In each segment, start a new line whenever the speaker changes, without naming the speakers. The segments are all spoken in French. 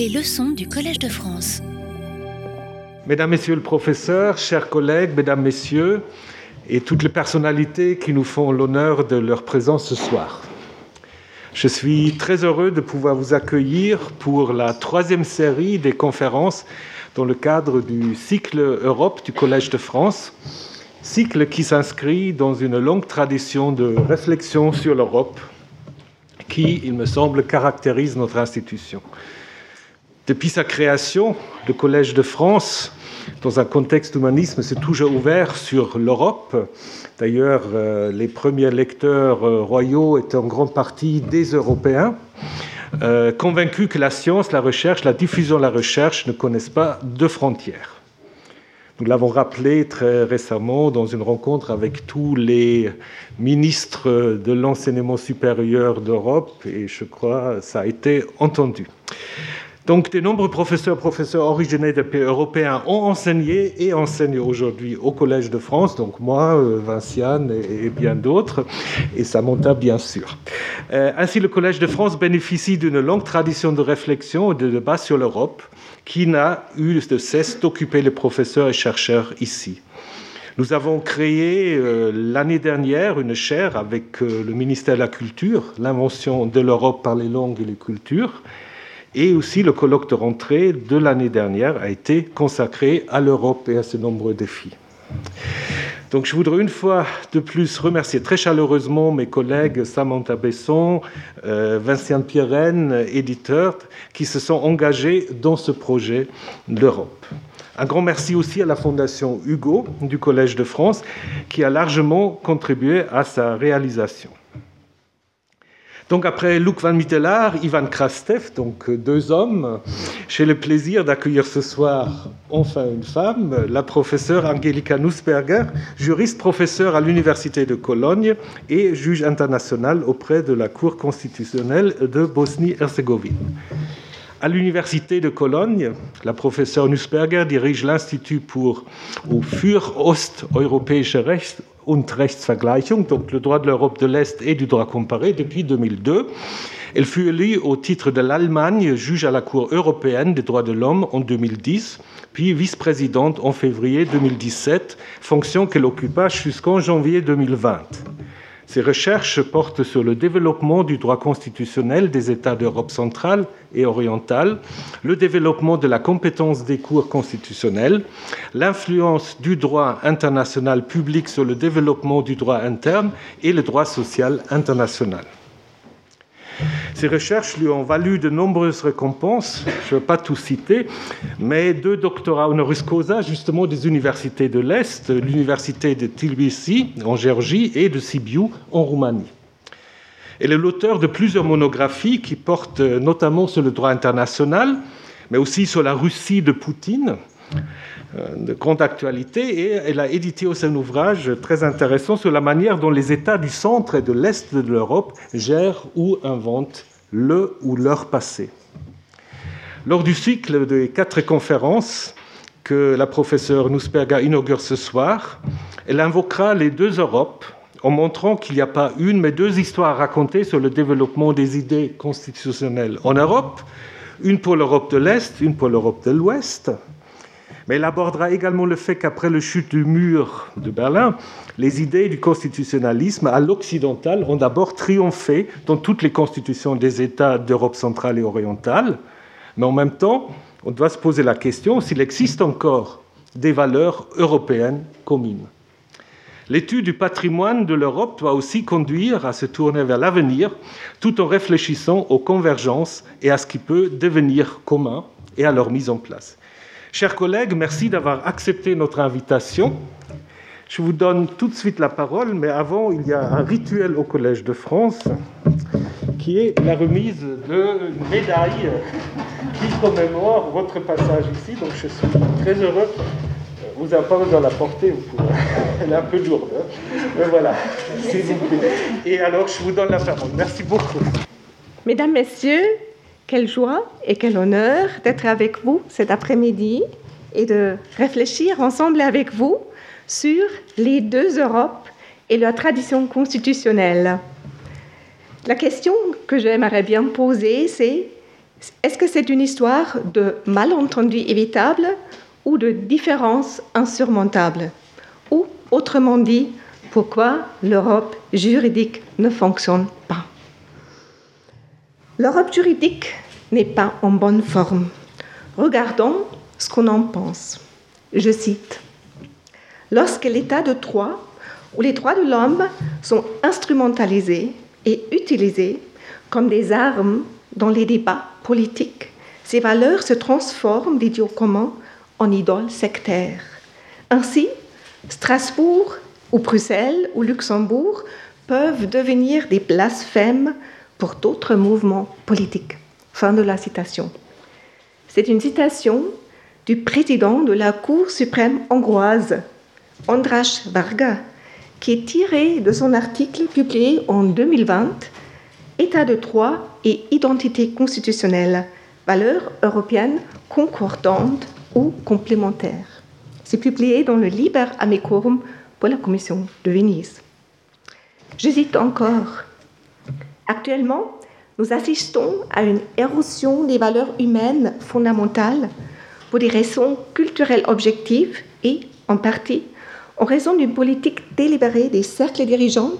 Les leçons du Collège de France.
Mesdames, Messieurs le professeur, chers collègues, Mesdames, Messieurs, et toutes les personnalités qui nous font l'honneur de leur présence ce soir. Je suis très heureux de pouvoir vous accueillir pour la troisième série des conférences dans le cadre du cycle Europe du Collège de France, cycle qui s'inscrit dans une longue tradition de réflexion sur l'Europe qui, il me semble, caractérise notre institution. Depuis sa création, le Collège de France, dans un contexte humanisme, s'est toujours ouvert sur l'Europe. D'ailleurs, euh, les premiers lecteurs euh, royaux étaient en grande partie des Européens, euh, convaincus que la science, la recherche, la diffusion de la recherche ne connaissent pas de frontières. Nous l'avons rappelé très récemment dans une rencontre avec tous les ministres de l'enseignement supérieur d'Europe, et je crois que ça a été entendu. Donc, de nombreux professeurs, professeurs originaires des pays européens ont enseigné et enseignent aujourd'hui au Collège de France, donc moi, euh, Vinciane et, bien d'autres, et Samantha, bien sûr. Euh, ainsi, le Collège de France bénéficie d'une longue tradition de réflexion et de débat sur l'Europe qui n'a eu de cesse d'occuper les professeurs et chercheurs ici. Nous avons créé euh, l'année dernière une chaire avec le ministère de la Culture, l'invention de l'Europe par les langues et les cultures, et aussi le colloque de rentrée de l'année dernière a été consacré à l'Europe et à ses nombreux défis. Donc je voudrais une fois de plus remercier très chaleureusement mes collègues Samantha Besson, euh, Vincent Pierren, éditeur, qui se sont engagés dans ce projet l'Europe. Un grand merci aussi à la Fondation Hugo du Collège de France qui a largement contribué à sa réalisation. Donc après Luc van Mittelaar, Ivan Krastev, donc deux hommes, j'ai le plaisir d'accueillir ce soir enfin une femme, la professeure Angelika Nussberger, juriste professeure à l'Université de Cologne et juge international auprès de la Cour constitutionnelle de Bosnie-Herzégovine. À l'Université de Cologne, la professeure Nussberger dirige l'Institut pour für Osteuropäische Recht und Rechtsvergleichung, donc le droit de l'Europe de l'Est et du droit comparé, depuis 2002. Elle fut élue au titre de l'Allemagne juge à la Cour européenne des droits de l'homme en 2010, puis vice-présidente en février 2017, fonction qu'elle occupa jusqu'en janvier 2020. Ses recherches portent sur le développement du droit constitutionnel des États d'Europe centrale et orientale, le développement de la compétence des cours constitutionnels, l'influence du droit international public sur le développement du droit interne et le droit social international. Ces recherches lui ont valu de nombreuses récompenses, je ne vais pas tout citer, mais deux doctorats honoris causa, justement des universités de l'Est, l'université de Tbilisi en Géorgie et de Sibiu en Roumanie. Elle est l'auteur de plusieurs monographies qui portent notamment sur le droit international, mais aussi sur la Russie de Poutine, euh, de grande actualité, et elle a édité aussi un ouvrage très intéressant sur la manière dont les États du centre et de l'Est de l'Europe gèrent ou inventent le ou leur passé. Lors du cycle des quatre conférences que la professeure Nussberger inaugure ce soir, elle invoquera les deux Europes en montrant qu'il n'y a pas une mais deux histoires à raconter sur le développement des idées constitutionnelles en Europe, une pour l'Europe de l'Est, une pour l'Europe de l'Ouest, mais elle abordera également le fait qu'après le chute du mur de Berlin, les idées du constitutionnalisme à l'occidental ont d'abord triomphé dans toutes les constitutions des États d'Europe centrale et orientale, mais en même temps, on doit se poser la question s'il existe encore des valeurs européennes communes. L'étude du patrimoine de l'Europe doit aussi conduire à se tourner vers l'avenir tout en réfléchissant aux convergences et à ce qui peut devenir commun et à leur mise en place. Chers collègues, merci d'avoir accepté notre invitation. Je vous donne tout de suite la parole, mais avant, il y a un rituel au Collège de France qui est la remise d'une médaille qui commémore votre passage ici. Donc je suis très heureux. Vous n'avez pas besoin de la porter, elle est un peu lourde. Hein. mais voilà, s'il vous plaît. Et alors, je vous donne la parole. Merci beaucoup.
Mesdames, Messieurs, quelle joie et quel honneur d'être avec vous cet après-midi et de réfléchir ensemble avec vous sur les deux Europes et leur tradition constitutionnelle. La question que j'aimerais bien poser, c'est Est-ce que c'est une histoire de malentendus évitables ou de différences insurmontables? Ou, autrement dit, pourquoi l'Europe juridique ne fonctionne pas? L'Europe juridique n'est pas en bonne forme. Regardons ce qu'on en pense. Je cite Lorsque l'état de droit ou les droits de l'homme sont instrumentalisés et utilisés comme des armes dans les débats politiques, ces valeurs se transforment d'idiot commun en idoles sectaires. Ainsi, Strasbourg ou Bruxelles ou Luxembourg peuvent devenir des blasphèmes pour d'autres mouvements politiques. Fin de la citation. C'est une citation du président de la Cour suprême hongroise, András Varga, qui est tirée de son article publié en 2020, État de droit et identité constitutionnelle, valeurs européennes concordantes ou complémentaires. C'est publié dans le Liber Amicorum pour la Commission de Venise. J'hésite encore. Actuellement, nous assistons à une érosion des valeurs humaines fondamentales pour des raisons culturelles objectives et, en partie, en raison d'une politique délibérée des cercles dirigeants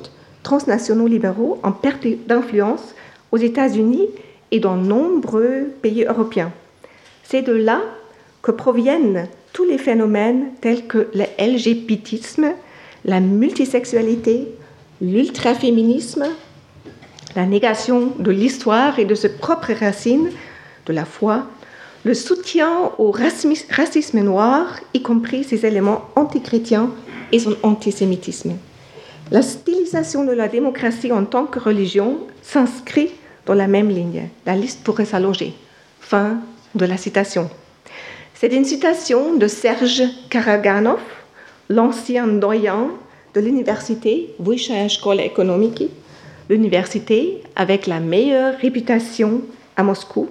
transnationaux libéraux en perte d'influence aux États-Unis et dans nombreux pays européens. C'est de là que proviennent tous les phénomènes tels que le LGBTisme, la multisexualité, l'ultraféminisme, la négation de l'histoire et de ses propres racines, de la foi, le soutien au racisme noir, y compris ses éléments antichrétiens et son antisémitisme. La stylisation de la démocratie en tant que religion s'inscrit dans la même ligne. La liste pourrait s'allonger. Fin de la citation. C'est une citation de Serge Karaganov, l'ancien doyen de l'université Vysshaya Shkola Ekonomiki, l'université avec la meilleure réputation à Moscou,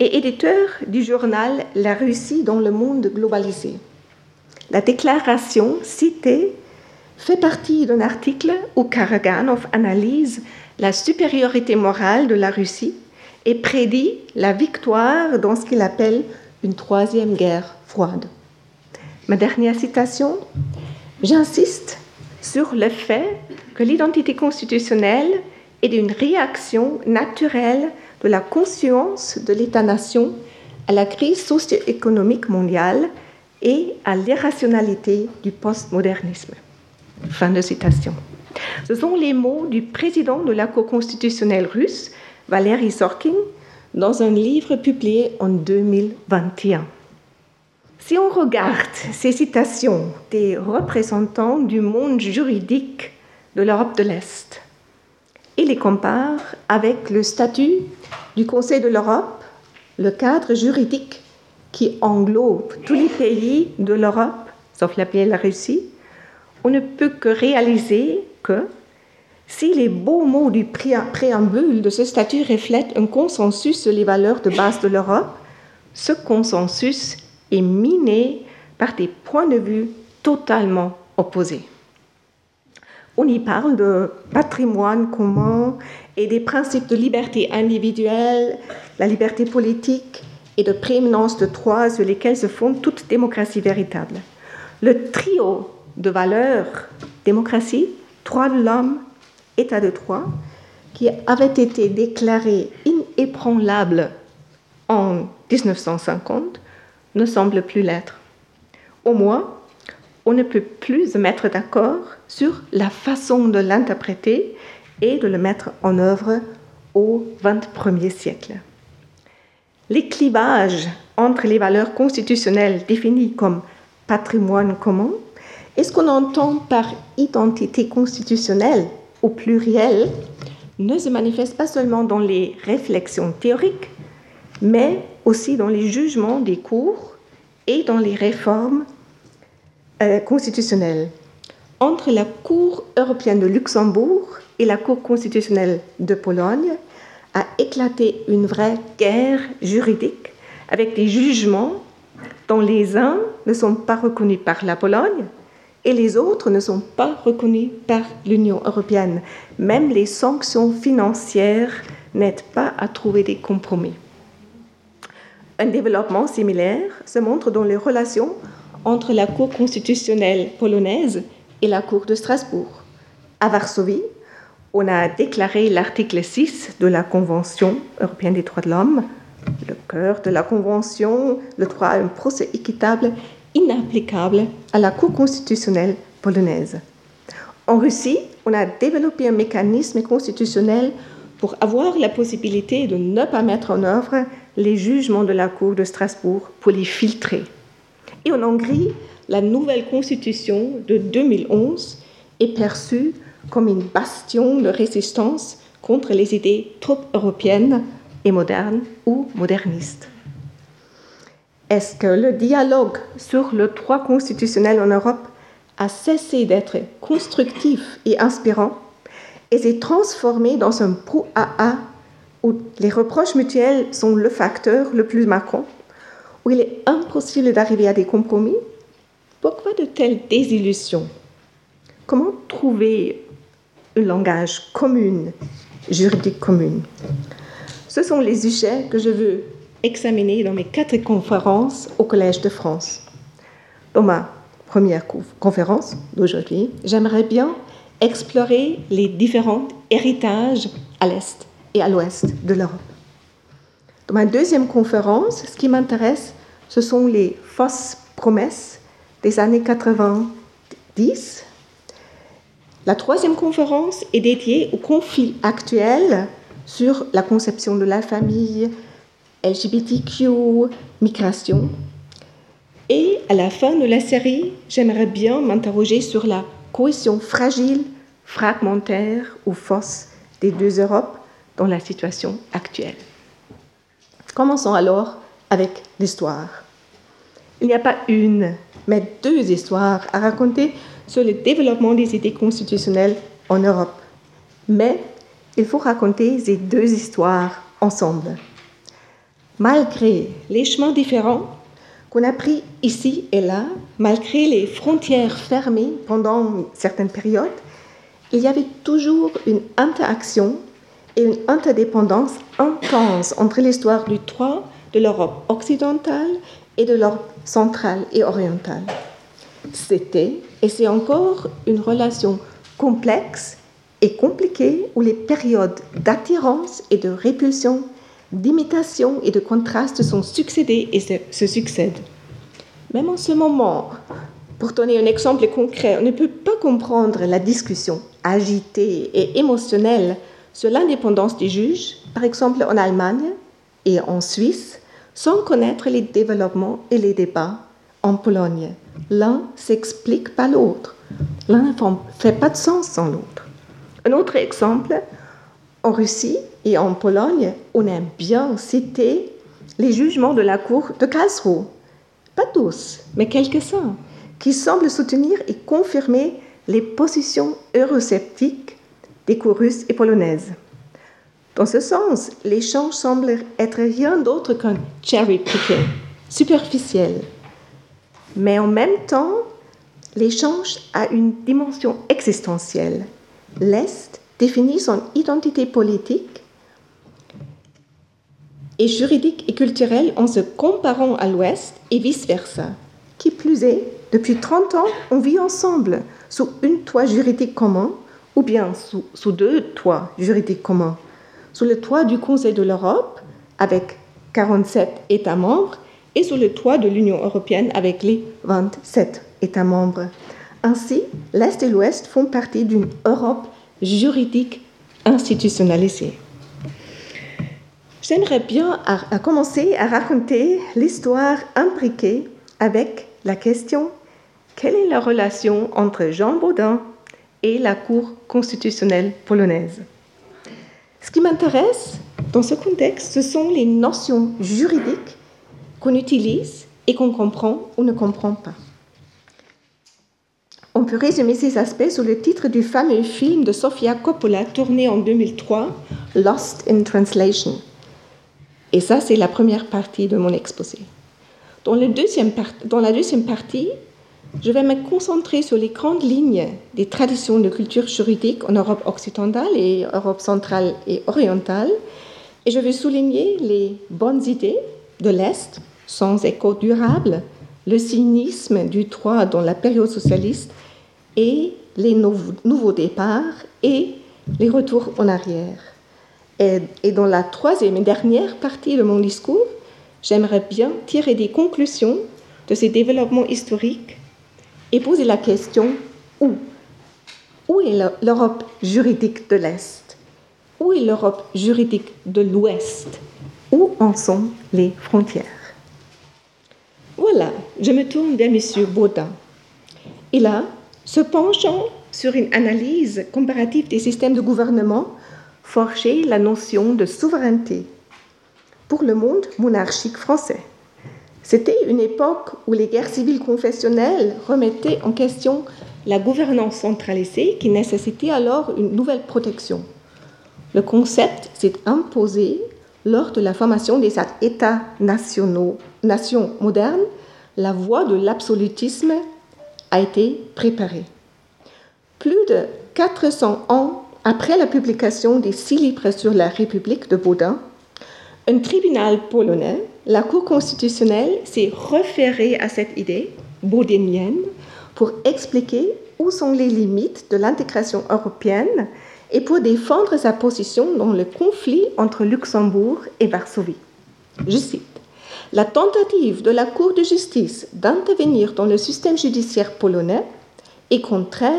et éditeur du journal La Russie dans le monde globalisé. La déclaration citée fait partie d'un article où Karaganov analyse la supériorité morale de la Russie et prédit la victoire dans ce qu'il appelle une troisième guerre froide. Ma dernière citation, j'insiste sur le fait que l'identité constitutionnelle est une réaction naturelle de la conscience de l'État-nation à la crise socio-économique mondiale et à l'irrationalité du postmodernisme. Fin de citation. Ce sont les mots du président de la Cour constitutionnelle russe, Valery Sorkin, dans un livre publié en 2021. Si on regarde ces citations des représentants du monde juridique de l'Europe de l'Est les compare avec le statut du Conseil de l'Europe, le cadre juridique qui englobe tous les pays de l'Europe, sauf la la Russie, on ne peut que réaliser que si les beaux mots du préambule de ce statut reflètent un consensus sur les valeurs de base de l'Europe, ce consensus est miné par des points de vue totalement opposés. On y parle de patrimoine commun et des principes de liberté individuelle, la liberté politique et de prééminence de droits sur lesquels se fonde toute démocratie véritable. Le trio de valeurs, démocratie, droits de l'homme, état de droit, qui avait été déclaré inébranlable en 1950, ne semble plus l'être. Au moins, on ne peut plus se mettre d'accord sur la façon de l'interpréter et de le mettre en œuvre au XXIe siècle. Les clivages entre les valeurs constitutionnelles définies comme patrimoine commun et ce qu'on entend par identité constitutionnelle au pluriel ne se manifeste pas seulement dans les réflexions théoriques, mais aussi dans les jugements des cours et dans les réformes euh, constitutionnelles. Entre la Cour européenne de Luxembourg et la Cour constitutionnelle de Pologne a éclaté une vraie guerre juridique avec des jugements dont les uns ne sont pas reconnus par la Pologne et les autres ne sont pas reconnus par l'Union européenne. Même les sanctions financières n'aident pas à trouver des compromis. Un développement similaire se montre dans les relations entre la Cour constitutionnelle polonaise et la Cour de Strasbourg. À Varsovie, on a déclaré l'article 6 de la Convention européenne des droits de l'homme, le cœur de la Convention, le droit à un procès équitable, inapplicable à la Cour constitutionnelle polonaise. En Russie, on a développé un mécanisme constitutionnel pour avoir la possibilité de ne pas mettre en œuvre les jugements de la Cour de Strasbourg pour les filtrer. Et en Hongrie, la nouvelle constitution de 2011 est perçue comme une bastion de résistance contre les idées trop européennes et modernes ou modernistes. Est-ce que le dialogue sur le droit constitutionnel en Europe a cessé d'être constructif et inspirant et s'est transformé dans un brouhaha où les reproches mutuels sont le facteur le plus marquant, où il est impossible d'arriver à des compromis Pourquoi de telles désillusions? Comment trouver un langage commun, juridique commun? Ce sont les sujets que je veux examiner dans mes quatre conférences au Collège de France. Dans ma première conférence d'aujourd'hui, j'aimerais bien explorer les différents héritages à l'Est et à l'Ouest de l'Europe. Dans ma deuxième conférence, ce qui m'intéresse, ce sont les fausses promesses des années 90. La troisième conférence est dédiée au conflit actuel sur la conception de la famille, LGBTQ, migration. Et à la fin de la série, j'aimerais bien m'interroger sur la cohésion fragile, fragmentaire ou fausse des deux Europes dans la situation actuelle. Commençons alors avec l'histoire. Il n'y a pas une, mais deux histoires à raconter sur le développement des idées constitutionnelles en Europe. Mais il faut raconter ces deux histoires ensemble. Malgré les chemins différents qu'on a pris ici et là, malgré les frontières fermées pendant certaines périodes, il y avait toujours une interaction et une interdépendance intense entre l'histoire du droit de l'Europe occidentale et de l'Europe centrale et orientale. C'était et c'est encore une relation complexe et compliquée où les périodes d'attirance et de répulsion, d'imitation et de contraste sont succédées et se succèdent. Même en ce moment, pour donner un exemple concret, on ne peut pas comprendre la discussion agitée et émotionnelle sur l'indépendance des juges, par exemple en Allemagne et en Suisse, sans connaître les développements et les débats en Pologne. L'un s'explique pas l'autre. L'un ne fait pas de sens sans l'autre. Un autre exemple, en Russie et en Pologne, on aime bien citer les jugements de la Cour de Karlsruhe. Pas tous, mais quelques-uns, qui semblent soutenir et confirmer les positions eurosceptiques des cours russes et polonaises. Dans ce sens, l'échange semble être rien d'autre qu'un cherry picking, superficiel. Mais en même temps, l'échange a une dimension existentielle. L'Est définit son identité politique et juridique et culturelle en se comparant à l'Ouest et vice-versa. Qui plus est, depuis 30 ans, on vit ensemble sous une toit juridique commun ou bien sous, deux toits juridiques communs. Sous le toit du Conseil de l'Europe, avec 47 États membres, et sous le toit de l'Union européenne, avec les 27 États membres. Ainsi, l'Est et l'Ouest font partie d'une Europe juridique institutionnalisée. J'aimerais bien commencer à raconter l'histoire imbriquée avec la question quelle est la relation entre Jean Baudin et la Cour constitutionnelle polonaise? Ce qui m'intéresse dans ce contexte, ce sont les notions juridiques qu'on utilise et qu'on comprend ou ne comprend pas. On peut résumer ces aspects sous le titre du fameux film de Sofia Coppola tourné en 2003, Lost in Translation. Et ça, c'est la première partie de mon exposé. Dans, dans la deuxième partie, je vais me concentrer sur les grandes lignes des traditions de culture juridique en Europe occidentale et Europe centrale et orientale. Et je vais souligner les bonnes idées de l'Est, sans écho durable, le cynisme du droit dans la période socialiste et les nouveaux départs et les retours en arrière. Et, et dans la troisième et dernière partie de mon discours, j'aimerais bien tirer des conclusions de ces développements historiques et poser la question où? Où est l'Europe juridique de l'Est? Où est l'Europe juridique de l'Ouest? Où en sont les frontières? Voilà, je me tourne vers M. Baudin. Et là, se penchant sur une analyse comparative des systèmes de gouvernement, forger la notion de souveraineté pour le monde monarchique français. C'était une époque où les guerres civiles confessionnelles remettaient en question la gouvernance centralisée qui nécessitait alors une nouvelle protection. Le concept s'est imposé lors de la formation des États nationaux, nations modernes. La voie de l'absolutisme a été préparée. Plus de 400 ans après la publication des six livres sur la République de Baudin, un tribunal polonais, la Cour constitutionnelle, s'est référé à cette idée baudinienne pour expliquer où sont les limites de l'intégration européenne et pour défendre sa position dans le conflit entre Luxembourg et Varsovie. Je cite La tentative de la Cour de justice d'intervenir dans le système judiciaire polonais est contraire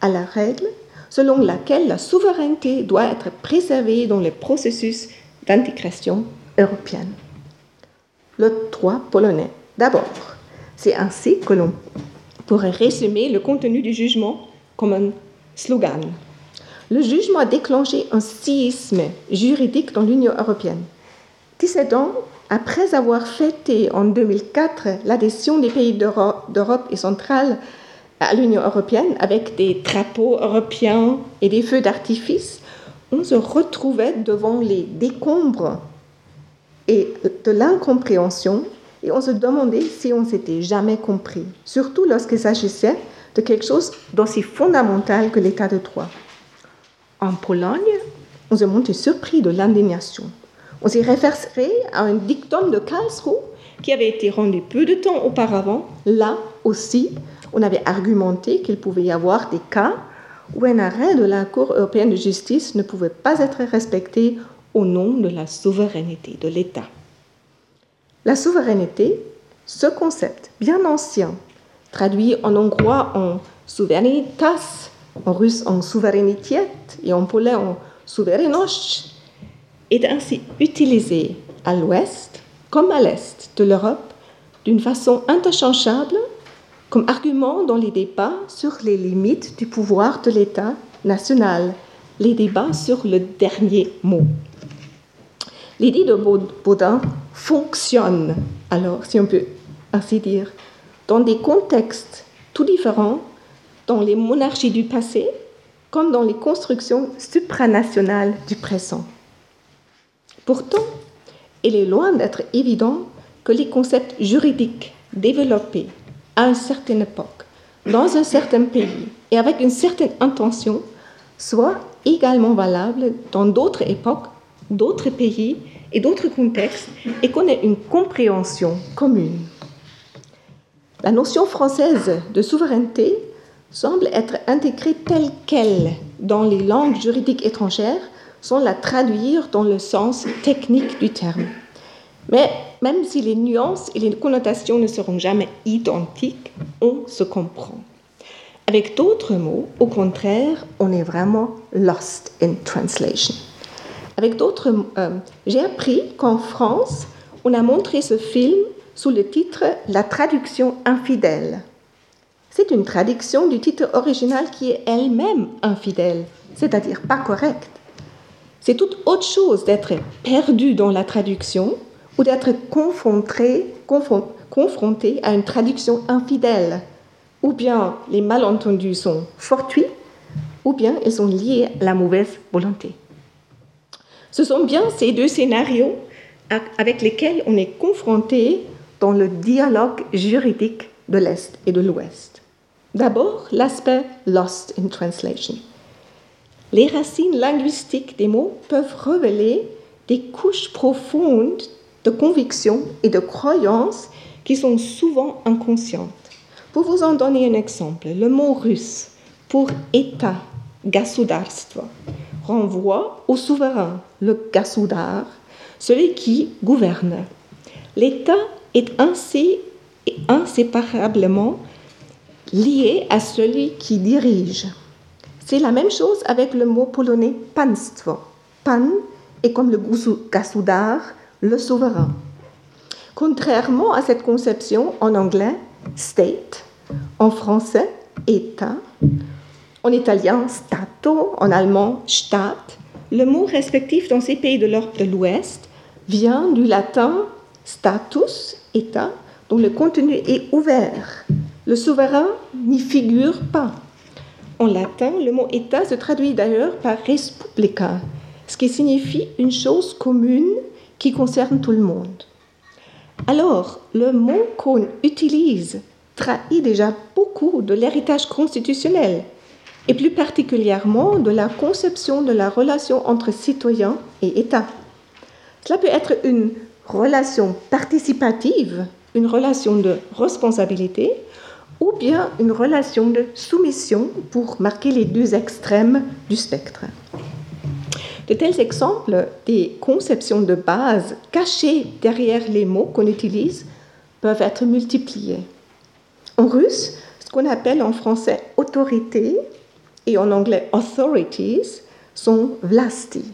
à la règle selon laquelle la souveraineté doit être préservée dans le processus d'intégration européenne. Le droit polonais. D'abord, c'est ainsi que l'on pourrait résumer le contenu du jugement comme un slogan. Le jugement a déclenché un séisme juridique dans l'Union européenne. 17 ans après avoir fêté en 2004 l'adhésion des pays d'Europe et centrale à l'Union européenne avec des drapeaux européens et des feux d'artifice, on se retrouvait devant les décombres et de l'incompréhension et on se demandait si on s'était jamais compris, surtout lorsqu'il s'agissait de quelque chose d'aussi fondamental que l'état de droit. En Pologne, on se montait surpris de l'indignation. On s'est référé à un dictum de Karlsruhe qui avait été rendu peu de temps auparavant. Là aussi, on avait argumenté qu'il pouvait y avoir des cas où un arrêt de la Cour européenne de justice ne pouvait pas être respecté au nom de la souveraineté de l'État. La souveraineté, ce concept bien ancien, traduit en hongrois en suverenitas, en russe en souveraineté et en polonais en suvereność, est ainsi utilisé à l'ouest comme à l'est de l'Europe d'une façon interchangeable comme argument dans les débats sur les limites du pouvoir de l'État national, les débats sur le dernier mot. L'idée de Baudin fonctionne, alors, si on peut ainsi dire, dans des contextes tout différents, dans les monarchies du passé, comme dans les constructions supranationales du présent. Pourtant, il est loin d'être évident que les concepts juridiques développés à une certaine époque, dans un certain pays et avec une certaine intention, soit également valable dans d'autres époques, d'autres pays et d'autres contextes et qu'on ait une compréhension commune. La notion française de souveraineté semble être intégrée telle qu'elle dans les langues juridiques étrangères sans la traduire dans le sens technique du terme. Mais même si les nuances et les connotations ne seront jamais identiques, on se comprend. Avec d'autres mots, au contraire, on est vraiment lost in translation. Avec d'autres, euh, j'ai appris qu'en France, on a montré ce film sous le titre La traduction infidèle. C'est une traduction du titre original qui est elle-même infidèle, c'est-à-dire pas correcte. C'est toute autre chose d'être perdu dans la traduction ou d'être confronté, confronté à une traduction infidèle, ou bien les malentendus sont fortuits, ou bien ils sont liés à la mauvaise volonté. Ce sont bien ces deux scénarios avec lesquels on est confronté dans le dialogue juridique de l'Est et de l'Ouest. D'abord, l'aspect lost in translation. Les racines linguistiques des mots peuvent révéler des couches profondes de convictions et de croyances qui sont souvent inconscientes. Pour vous en donner un exemple, le mot russe pour État, gasudarstvo, renvoie au souverain, le gasudar, celui qui gouverne. L'État est ainsi inséparablement lié à celui qui dirige. C'est la même chose avec le mot polonais państwo. Pan est comme le gasudar, le souverain. Contrairement à cette conception en anglais, state, en français, État, en italien, Stato, en allemand, Staat, le mot respectif dans ces pays de l'Europe de l'Ouest vient du latin status, État, dont le contenu est ouvert. Le souverain n'y figure pas. En latin, le mot État se traduit d'ailleurs par respublica, ce qui signifie une chose commune qui concerne tout le monde. Alors, le mot qu'on utilise trahit déjà beaucoup de l'héritage constitutionnel et plus particulièrement de la conception de la relation entre citoyens et État. Cela peut être une relation participative, une relation de responsabilité, ou bien une relation de soumission pour marquer les deux extrêmes du spectre. De tels exemples des conceptions de base cachées derrière les mots qu'on utilise peuvent être multipliés. En russe, ce qu'on appelle en français autorité et en anglais authorities sont vlasti.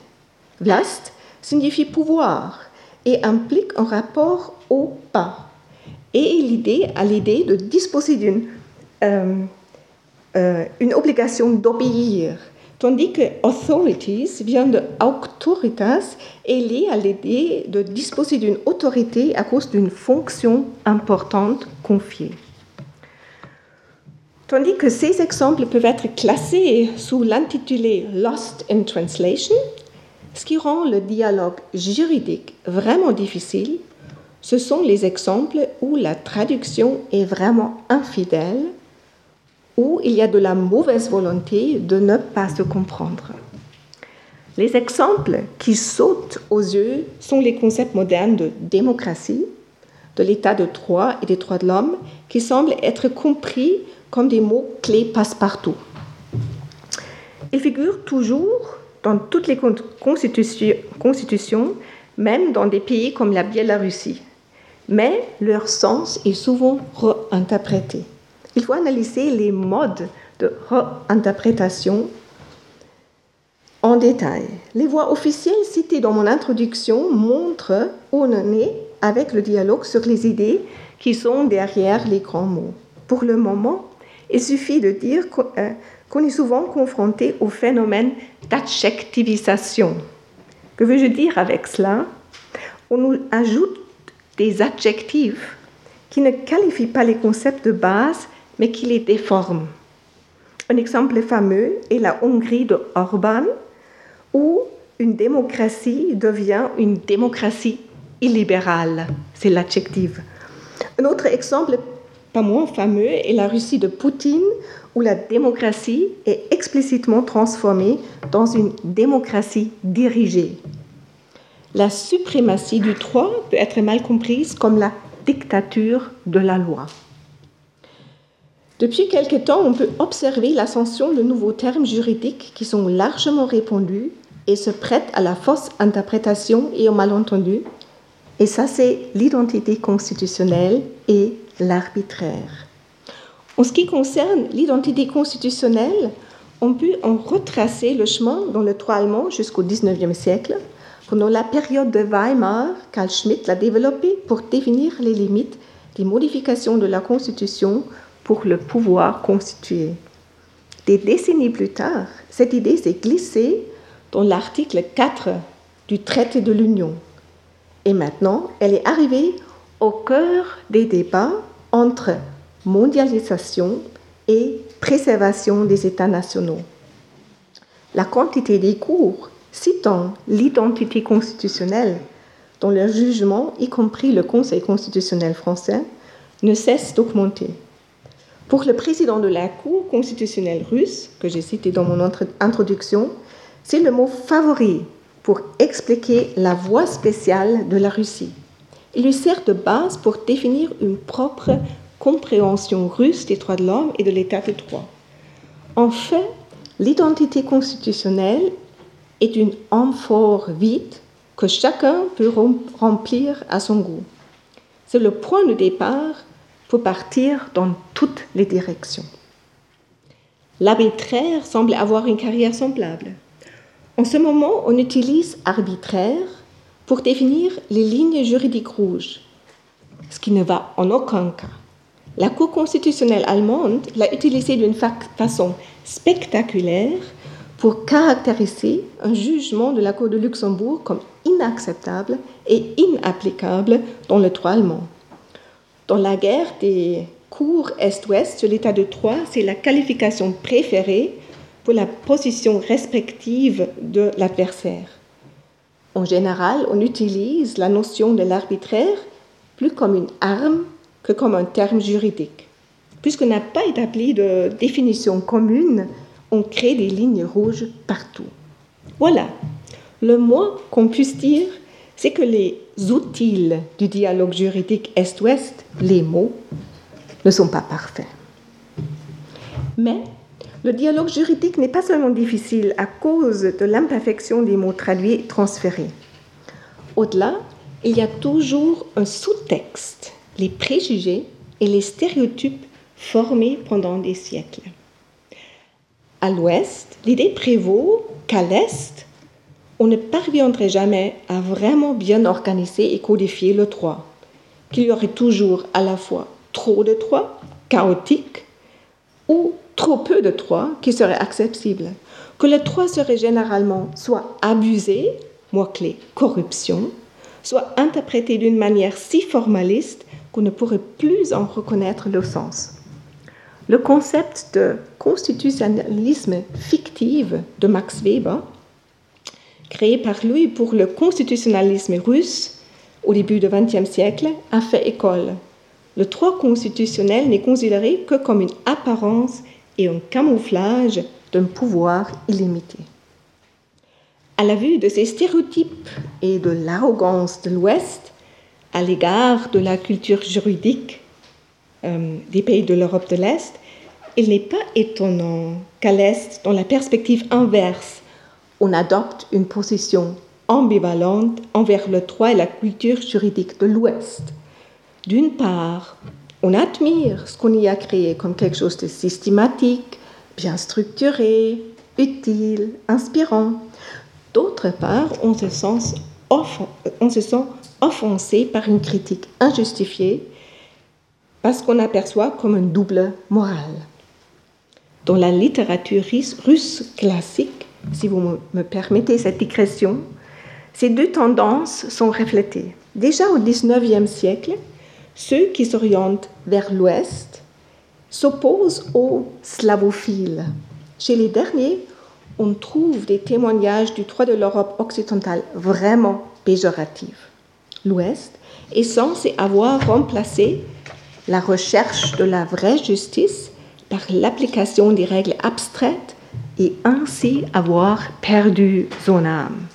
Vlast signifie pouvoir et implique un rapport au pas et l'idée à l'idée de disposer d'une euh, euh, obligation d'obéir, tandis que authorities vient de auctoritas et lié à l'idée de disposer d'une autorité à cause d'une fonction importante confiée. Tandis que ces exemples peuvent être classés sous l'intitulé Lost in Translation, ce qui rend le dialogue juridique vraiment difficile, ce sont les exemples où la traduction est vraiment infidèle, où il y a de la mauvaise volonté de ne pas se comprendre. Les exemples qui sautent aux yeux sont les concepts modernes de démocratie, de l'état de droit et des droits de l'homme, qui semblent être compris comme des mots clés passe-partout. Ils figurent toujours dans toutes les constitutions, même dans des pays comme la Biélorussie. Mais leur sens est souvent réinterprété. Il faut analyser les modes de réinterprétation en détail. Les voix officielles citées dans mon introduction montrent où on en est avec le dialogue sur les idées qui sont derrière les grands mots. Pour le moment, il suffit de dire euh, qu'on est souvent confronté au phénomène d'adjectivisation. Que veux-je dire avec cela? On nous ajoute des adjectifs qui ne qualifient pas les concepts de base, mais qui les déforment. Un exemple fameux est la Hongrie de Orban, où une démocratie devient une démocratie illibérale. C'est l'adjectif. Un autre exemple pas moins fameux est la Russie de Poutine, où la démocratie est explicitement transformée dans une démocratie dirigée. La suprématie du droit peut être mal comprise comme la dictature de la loi. Depuis quelque temps, on peut observer l'ascension de nouveaux termes juridiques qui sont largement répandus et se prêtent à la fausse interprétation et au malentendu. Et ça, c'est l'identité constitutionnelle et l'arbitraire. En ce qui concerne l'identité constitutionnelle, on peut en retracer le chemin dans le droit allemand jusqu'au XIXe siècle. Pendant la période de Weimar, Carl Schmitt l'a développé pour définir les limites des modifications de la Constitution pour le pouvoir constitué. Des décennies plus tard, cette idée s'est glissée dans l'article 4 du traité de l'Union. Et maintenant, elle est arrivée au cœur des débats entre mondialisation et préservation des États nationaux. La quantité des cours citant l'identité constitutionnelle dans leur jugement, y compris le Conseil constitutionnel français, ne cesse d'augmenter. Pour le président de la Cour constitutionnelle russe, que j'ai cité dans mon introduction, c'est le mot favori pour expliquer la voie spéciale de la Russie. Il lui sert de base pour définir une propre compréhension russe des droits de l'homme et de l'état de droit. En fait, l'identité constitutionnelle est une amphore vide que chacun peut remplir à son goût. C'est le point de départ pour partir dans toutes les directions. L'arbitraire semble avoir une carrière semblable. En ce moment, on utilise arbitraire pour définir les lignes juridiques rouges, ce qui ne va en aucun cas. La Cour constitutionnelle allemande l'a utilisé d'une façon spectaculaire pour caractériser un jugement de la Cour de Luxembourg comme inacceptable et inapplicable dans le droit allemand. Dans la guerre des cours Est-Ouest sur l'état de droit, c'est la qualification préférée pour la position respective de l'adversaire. En général, on utilise la notion de l'arbitraire plus comme une arme que comme un terme juridique. Puisqu'on n'a pas établi de définition commune, on crée des lignes rouges partout. Voilà, le moins qu'on puisse dire, c'est que les outils du dialogue juridique Est-Ouest, les mots, ne sont pas parfaits. Mais le dialogue juridique n'est pas seulement difficile à cause de l'imperfection des mots traduits et transférés. Au-delà, il y a toujours un sous-texte les préjugés et les stéréotypes formés pendant des siècles. À l'ouest, l'idée prévaut qu'à l'est, on ne parviendrait jamais à vraiment bien organiser et codifier le droit, qu'il y aurait toujours à la fois trop de droit, chaotique, ou trop peu de droit qui serait accessible, que le droit serait généralement soit abusé, mot-clé corruption, soit interprété d'une manière si formaliste qu'on ne pourrait plus en reconnaître le sens. Le concept de constitutionnalisme fictif de Max Weber, créé par lui pour le constitutionnalisme russe au début du XXe siècle, a fait école. Le droit constitutionnel n'est considéré que comme une apparence et un camouflage d'un pouvoir illimité. À la vue de ces stéréotypes et de l'arrogance de l'Ouest, à l'égard de la culture juridique euh, des pays de l'Europe de l'Est, il n'est pas étonnant qu'à l'Est, dans la perspective inverse, on adopte une position ambivalente envers le droit et la culture juridique de l'Ouest. D'une part, on admire ce qu'on y a créé comme quelque chose de systématique, bien structuré, utile, inspirant. D'autre part, on se sent, on se sent offensé par une critique injustifiée parce qu'on aperçoit comme un double moral. Dans la littérature russe classique, si vous me permettez cette digression, ces deux tendances sont reflétées. Déjà au XIXe siècle, ceux qui s'orientent vers l'Ouest s'opposent aux slavophiles. Chez les derniers, on trouve des témoignages du droit de l'Europe occidentale vraiment péjoratifs l'Ouest, est censé avoir remplacé la recherche de la vraie justice par l'application des règles abstraites et ainsi avoir perdu son âme.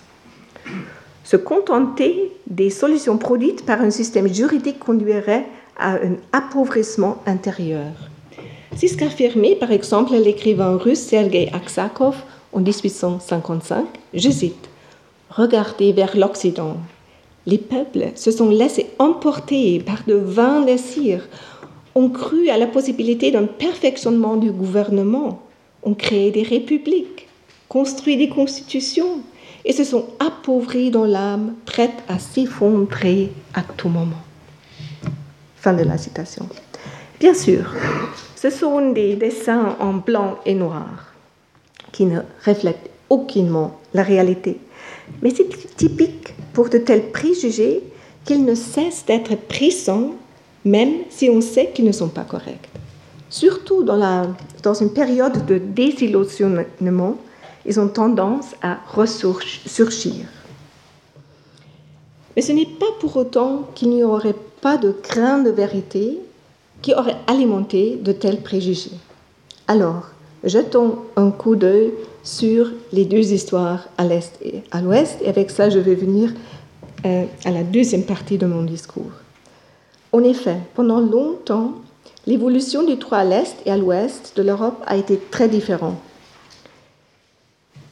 Se contenter des solutions produites par un système juridique conduirait à un appauvrissement intérieur. C'est ce qu'affirmait par exemple l'écrivain russe Sergei Aksakov en 1855. Je cite Regardez vers l'Occident, les peuples se sont laissés emporter par de vains désirs, ont cru à la possibilité d'un perfectionnement du gouvernement, ont créé des républiques, construit des constitutions et se sont appauvris dans l'âme, prête à s'effondrer à tout moment. Fin de la citation. Bien sûr, ce sont des dessins en blanc et noir qui ne reflètent aucunement la réalité. Mais c'est typique pour de tels préjugés qu'ils ne cessent d'être pressants, même si on sait qu'ils ne sont pas corrects. Surtout dans, dans une période de désillusionnement, ils ont tendance à ressurgir. Mais ce n'est pas pour autant qu'il n'y aurait pas de grain de vérité qui aurait alimenté de tels préjugés. Alors, jetons un coup d'œil sur les deux histoires à l'est et à l'ouest. Et avec ça, je vais venir euh, à la deuxième partie de mon discours. En effet, pendant longtemps, l'évolution du droit à l'est et à l'ouest de l'Europe a été très différente.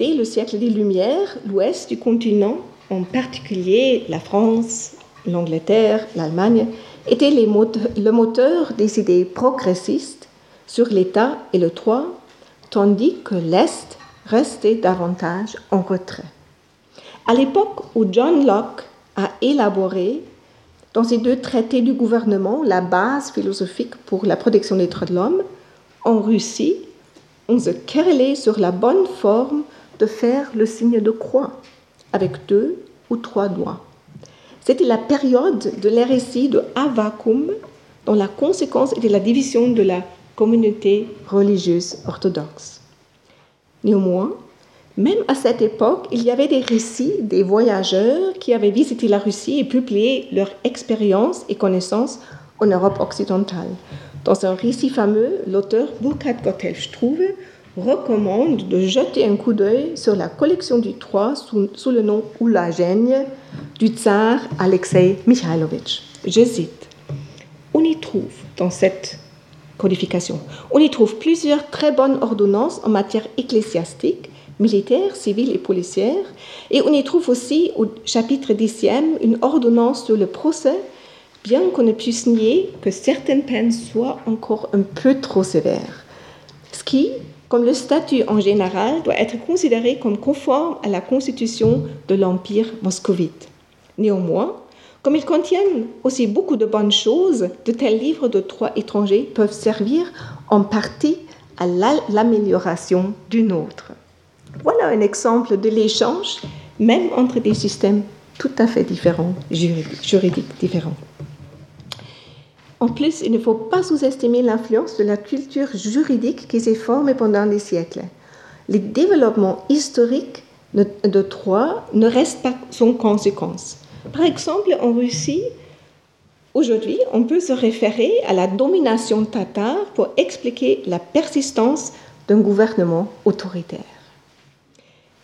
Le siècle des Lumières, l'ouest du continent, en particulier la France, l'Angleterre, l'Allemagne, était le moteur des idées progressistes sur l'État et le droit, tandis que l'Est restait davantage en retrait. À l'époque où John Locke a élaboré dans ces deux traités du gouvernement la base philosophique pour la protection des droits de l'homme, en Russie, on se querellait sur la bonne forme de faire le signe de croix avec deux ou trois doigts. C'était la période de l'hérésie de Avakum, dont la conséquence était la division de la communauté religieuse orthodoxe. Néanmoins, même à cette époque, il y avait des récits des voyageurs qui avaient visité la Russie et publié leur expérience et connaissances en Europe occidentale. Dans un récit fameux, l'auteur Burkhard Gotthelf-Struve recommande de jeter un coup d'œil sur la collection du Troie sous, le nom Oulagène du tsar Alexei Mikhailovitch. Je cite On y trouve dans cette codification, on y trouve plusieurs très bonnes ordonnances en matière ecclésiastique militaires, civiles et policières. Et on y trouve aussi au chapitre 10e une ordonnance sur le procès, bien qu'on ne puisse nier que certaines peines soient encore un peu trop sévères. Ce qui, comme le statut en général, doit être considéré comme conforme à la constitution de l'Empire moscovite. Néanmoins, comme ils contiennent aussi beaucoup de bonnes choses, de tels livres de droit étrangers peuvent servir en partie à l'amélioration du nôtre. Voilà un exemple de l'échange, même entre des systèmes tout à fait différents, juridiques différents. En plus, il ne faut pas sous-estimer l'influence de la culture juridique qui s'est formée pendant des siècles. Les développements historiques de droit ne restent pas sans conséquence. Par exemple, en Russie, aujourd'hui, on peut se référer à la domination tatare pour expliquer la persistance d'un gouvernement autoritaire.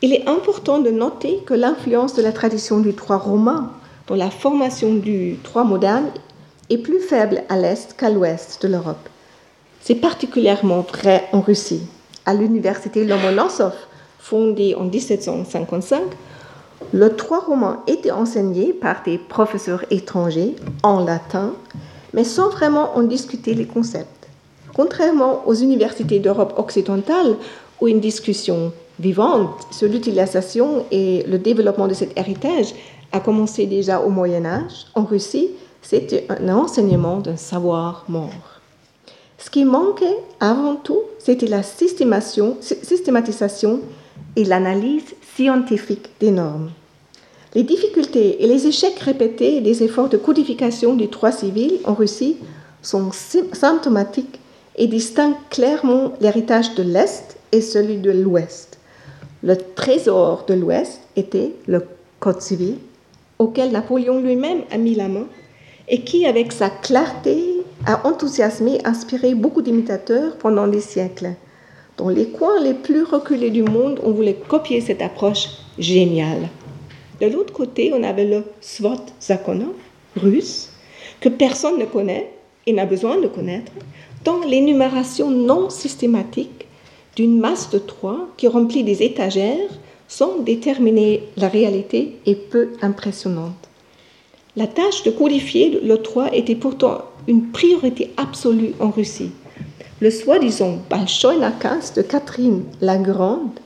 Il est important de noter que l'influence de la tradition du droit romain dans la formation du droit moderne est plus faible à l'est qu'à l'ouest de l'Europe. C'est particulièrement vrai en Russie. À l'université Lomonosov, fondée en 1755, le droit romain était enseigné par des professeurs étrangers en latin, mais sans vraiment en discuter les concepts. Contrairement aux universités d'Europe occidentale, où une discussion vivante sur l'utilisation et le développement de cet héritage a commencé déjà au Moyen Âge. En Russie, c'était un enseignement d'un savoir mort. Ce qui manquait avant tout, c'était la systématisation et l'analyse scientifique des normes. Les difficultés et les échecs répétés des efforts de codification du droit civil en Russie sont symptomatiques et distinguent clairement l'héritage de l'Est et celui de l'Ouest. Le trésor de l'Ouest était le Code civil, auquel Napoléon lui-même a mis la main, et qui, avec sa clarté, a enthousiasmé inspiré beaucoup d'imitateurs pendant des siècles. Dans les coins les plus reculés du monde, on voulait copier cette approche géniale. De l'autre côté, on avait le Svot Zakonov, russe, que personne ne connaît et n'a besoin de connaître, dans l'énumération non systématique d'une masse de trois qui remplit des étagères sans déterminer la réalité est peu impressionnante. La tâche de codifier le 3 était pourtant une priorité absolue en Russie. Le soi-disant Balchoy Nakaz de Catherine la Grande,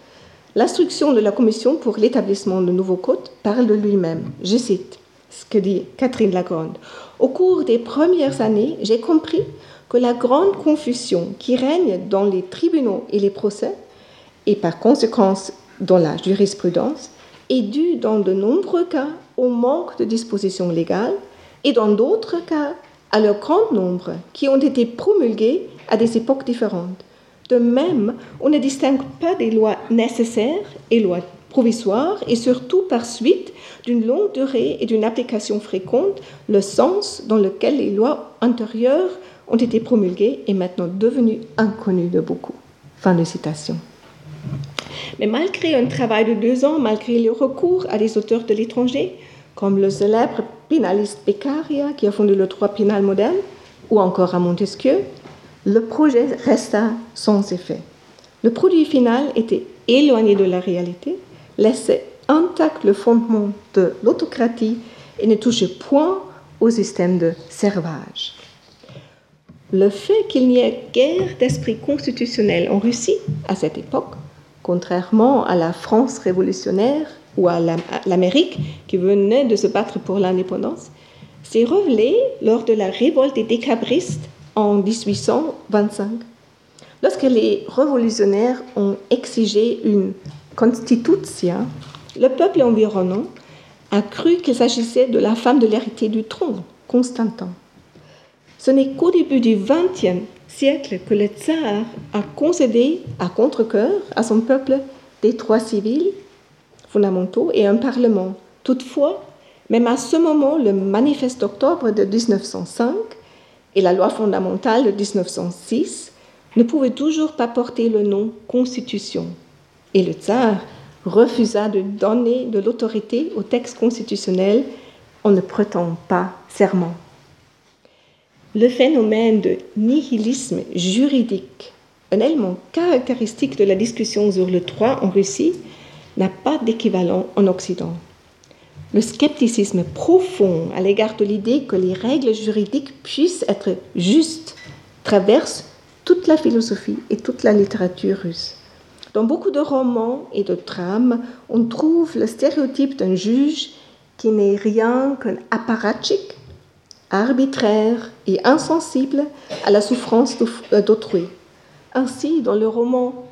l'instruction de la Commission pour l'établissement de nouveaux codes, parle de lui-même. Je cite ce que dit Catherine la Grande. Au cours des premières années, j'ai compris que la grande confusion qui règne dans les tribunaux et les procès, et par conséquence dans la jurisprudence, est due dans de nombreux cas au manque de dispositions légales et dans d'autres cas à leur grand nombre qui ont été promulguées à des époques différentes. De même, on ne distingue pas des lois nécessaires et lois provisoires et surtout par suite d'une longue durée et d'une application fréquente, le sens dans lequel les lois antérieures ont été promulguées et maintenant devenues inconnues de beaucoup. Fin de citation. Mais malgré un travail de deux ans, malgré le recours à des auteurs de l'étranger, comme le célèbre pénaliste Beccaria qui a fondé le droit pénal moderne, ou encore à Montesquieu, le projet resta sans effet. Le produit final était éloigné de la réalité, laissait intact le fondement de l'autocratie et ne touchait point au système de servage. Le fait qu'il n'y ait guère d'esprit constitutionnel en Russie à cette époque, contrairement à la France révolutionnaire ou à l'Amérique qui venait de se battre pour l'indépendance, s'est révélé lors de la révolte des décabristes en 1825, lorsque les révolutionnaires ont exigé une constitution, le peuple environnant a cru qu'il s'agissait de la femme de l'héritier du trône, Constantin. Ce n'est qu'au début du XXe siècle que le tsar a concédé à contre-coeur à son peuple des droits civils fondamentaux et un parlement. Toutefois, même à ce moment, le manifeste d'octobre de 1905 et la loi fondamentale de 1906 ne pouvaient toujours pas porter le nom Constitution. Et le tsar refusa de donner de l'autorité au texte constitutionnel en ne prêtant pas serment. Le phénomène de nihilisme juridique, un élément caractéristique de la discussion sur le droit en Russie, n'a pas d'équivalent en Occident. Le scepticisme profond à l'égard de l'idée que les règles juridiques puissent être justes traverse toute la philosophie et toute la littérature russe. Dans beaucoup de romans et de drames, on trouve le stéréotype d'un juge qui n'est rien qu'un apparatchik, arbitraire et insensible à la souffrance euh, d'autrui. Ainsi, dans le roman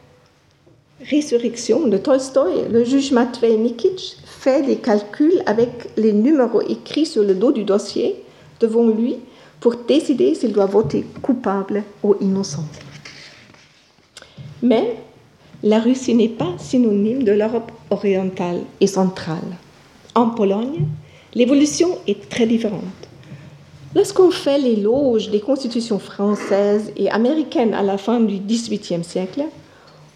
Résurrection de Tolstoï, le juge Matvei Nikitch fait des calculs avec les numéros écrits sur le dos du dossier devant lui pour décider s'il doit voter coupable ou innocent. Mais la Russie n'est pas synonyme de l'Europe orientale et centrale. En Pologne, l'évolution est très différente. Lorsqu'on fait l'éloge des constitutions françaises et américaines à la fin du XVIIIe siècle,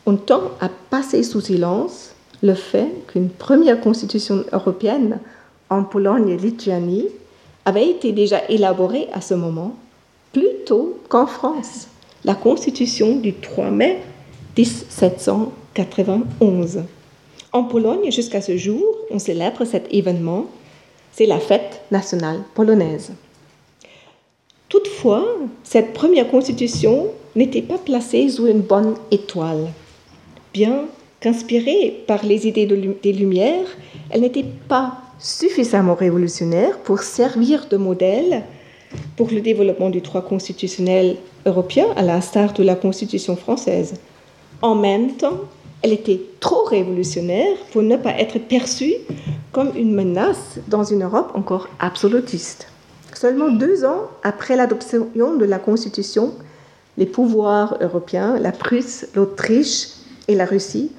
on tend à passer sous silence le fait qu'une première constitution européenne en Pologne et Lituanie avait été déjà élaborée à ce moment, plus tôt qu'en France, la constitution du 3 mai 1791. En Pologne, jusqu'à ce jour, on célèbre cet événement. C'est la fête nationale polonaise. Toutefois, cette première constitution n'était pas placée sous une bonne étoile. Bien qu'inspirée par les idées des Lumières, elle n'était pas suffisamment révolutionnaire pour servir de modèle pour le développement du droit constitutionnel européen, à l'instar de la Constitution française. En même temps, elle était trop révolutionnaire pour ne pas être perçue comme une menace dans une Europe encore absolutiste. Seulement deux ans après l'adoption de la Constitution, les pouvoirs européens, la Prusse, l'Autriche et la Russie,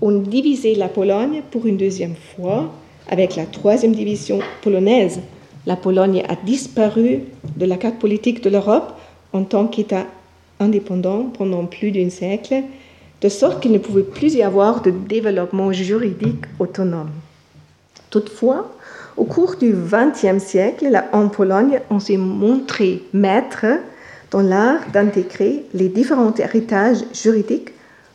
ont divisé la Pologne pour une deuxième fois avec la troisième division polonaise. La Pologne a disparu de la carte politique de l'Europe en tant qu'État indépendant pendant plus d'un siècle de sorte qu'il ne pouvait plus y avoir de développement juridique autonome. Toutefois, au cours du XXe siècle, en Pologne, on s'est montré maître dans l'art d'intégrer les différents héritages juridiques,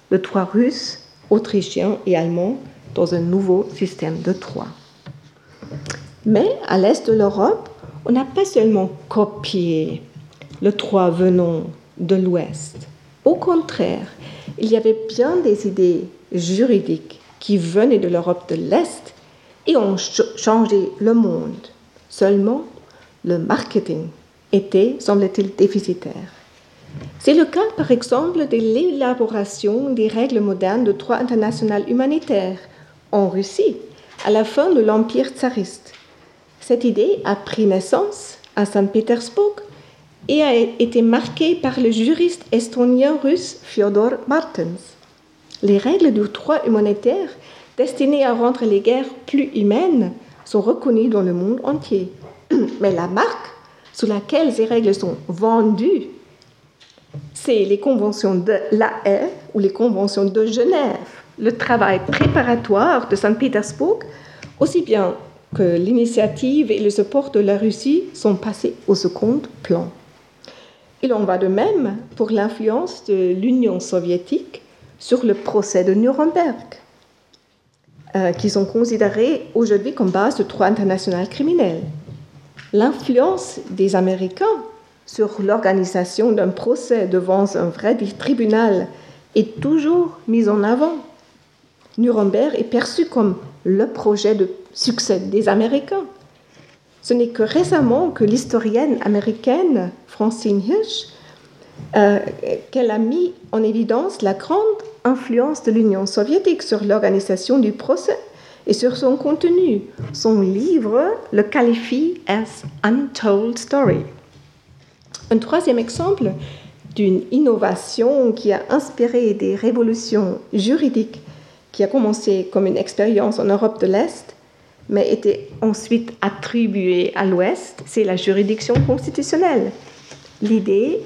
le droit russe, autrichien et allemand, dans un nouveau système de droit. Mais à l'est de l'Europe, on n'a pas seulement copié le droit venant de l'ouest. Au contraire, il y avait bien des idées juridiques qui venaient de l'Europe de l'Est et ont changé le monde. Seulement, le marketing était, semble-t-il, déficitaire. C'est le cas, par exemple, de l'élaboration des règles modernes de droit international humanitaire en Russie à la fin de l'Empire tsariste. Cette idée a pris naissance à Saint-Pétersbourg et a été marqué par le juriste estonien-russe Fyodor Martens. Les règles du droit humanitaire destinées à rendre les guerres plus humaines sont reconnues dans le monde entier. Mais la marque sous laquelle ces règles sont vendues, c'est les conventions de la Haye ou les conventions de Genève. Le travail préparatoire de Saint-Pétersbourg, aussi bien que l'initiative et le support de la Russie sont passés au second plan. Il en va de même pour l'influence de l'Union soviétique sur le procès de Nuremberg, euh, qui sont considérés aujourd'hui comme base de droit international criminel. L'influence des Américains sur l'organisation d'un procès devant un vrai tribunal est toujours mise en avant. Nuremberg est perçu comme le projet de succès des Américains. Ce n'est que récemment que l'historienne américaine Francine Hirsch euh, qu'elle a mis en évidence la grande influence de l'Union soviétique sur l'organisation du procès et sur son contenu. Son livre le qualifie as Untold Story. Un troisième exemple d'une innovation qui a inspiré des révolutions juridiques, qui a commencé comme une expérience en Europe de l'Est, mais était ensuite attribuée à l'Ouest, c'est la juridiction constitutionnelle. L'idée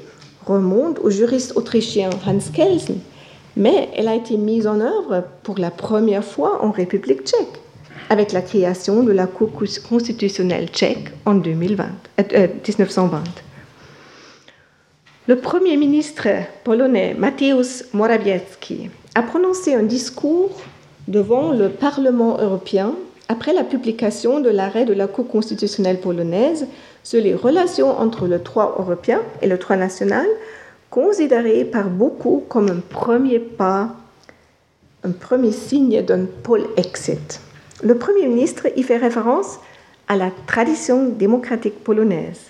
remonte au juriste autrichien Hans Kelsen, mais elle a été mise en œuvre pour la première fois en République tchèque, avec la création de la Cour constitutionnelle tchèque en 2020, 1920. Le Premier ministre polonais Mateusz Morawiecki a prononcé un discours devant le Parlement européen après la publication de l'arrêt de la Cour constitutionnelle polonaise sur les relations entre le droit européen et le droit national, considéré par beaucoup comme un premier pas, un premier signe d'un pôle exit. Le Premier ministre y fait référence à la tradition démocratique polonaise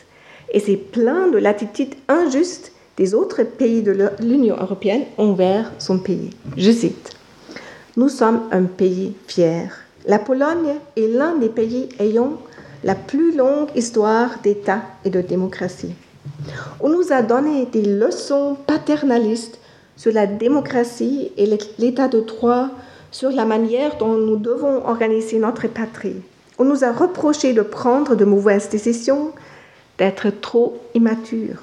et s'est plaint de l'attitude injuste des autres pays de l'Union européenne envers son pays. Je cite, Nous sommes un pays fier. La Pologne est l'un des pays ayant la plus longue histoire d'État et de démocratie. On nous a donné des leçons paternalistes sur la démocratie et l'état de droit, sur la manière dont nous devons organiser notre patrie. On nous a reproché de prendre de mauvaises décisions, d'être trop immatures.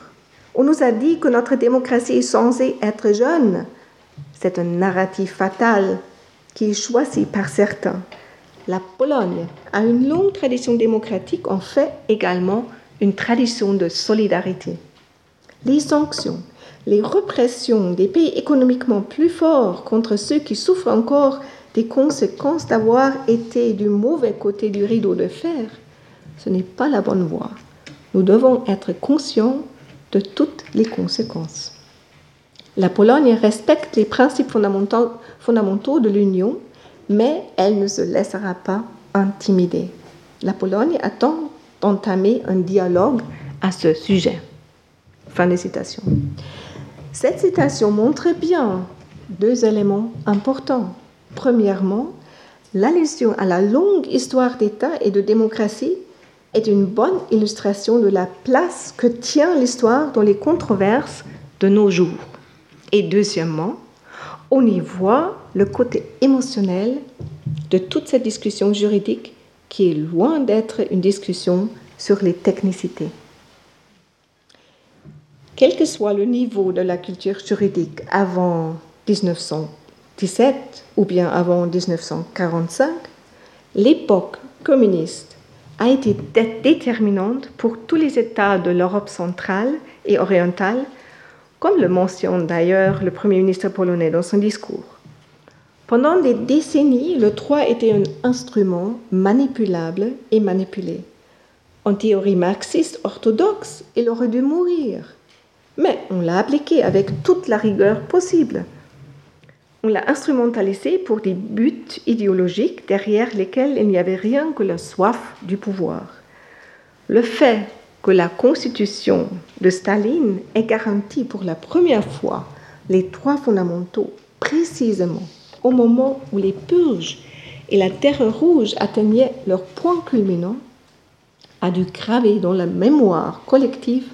On nous a dit que notre démocratie est censée être jeune. C'est un narratif fatal qui est choisi par certains. La Pologne a une longue tradition démocratique, en fait également une tradition de solidarité. Les sanctions, les répressions des pays économiquement plus forts contre ceux qui souffrent encore des conséquences d'avoir été du mauvais côté du rideau de fer, ce n'est pas la bonne voie. Nous devons être conscients de toutes les conséquences. La Pologne respecte les principes fondamentaux, de l'Union, mais elle ne se laissera pas intimider. La Pologne attend d'entamer un dialogue à ce sujet. Fin de citation. Cette citation montre bien deux éléments importants. Premièrement, l'allusion à la longue histoire d'État et de démocratie est une bonne illustration de la place que tient l'histoire dans les controverses de nos jours. Et deuxièmement, on y voit le côté émotionnel de toute cette discussion juridique qui est loin d'être une discussion sur les technicités. Quel que soit le niveau de la culture juridique avant 1917 ou bien avant 1945, l'époque communiste a été déterminante pour tous les États de l'Europe centrale et orientale, comme le mentionne d'ailleurs le Premier ministre polonais dans son discours. Pendant des décennies, le droit était un instrument manipulable et manipulé. En théorie marxiste orthodoxe, il aurait dû mourir, mais on l'a appliqué avec toute la rigueur possible on l'a instrumentalisé pour des buts idéologiques derrière lesquels il n'y avait rien que la soif du pouvoir. Le fait que la constitution de Staline ait garanti pour la première fois les droits fondamentaux précisément au moment où les purges et la terreur rouge atteignaient leur point culminant, a dû graver dans la mémoire collective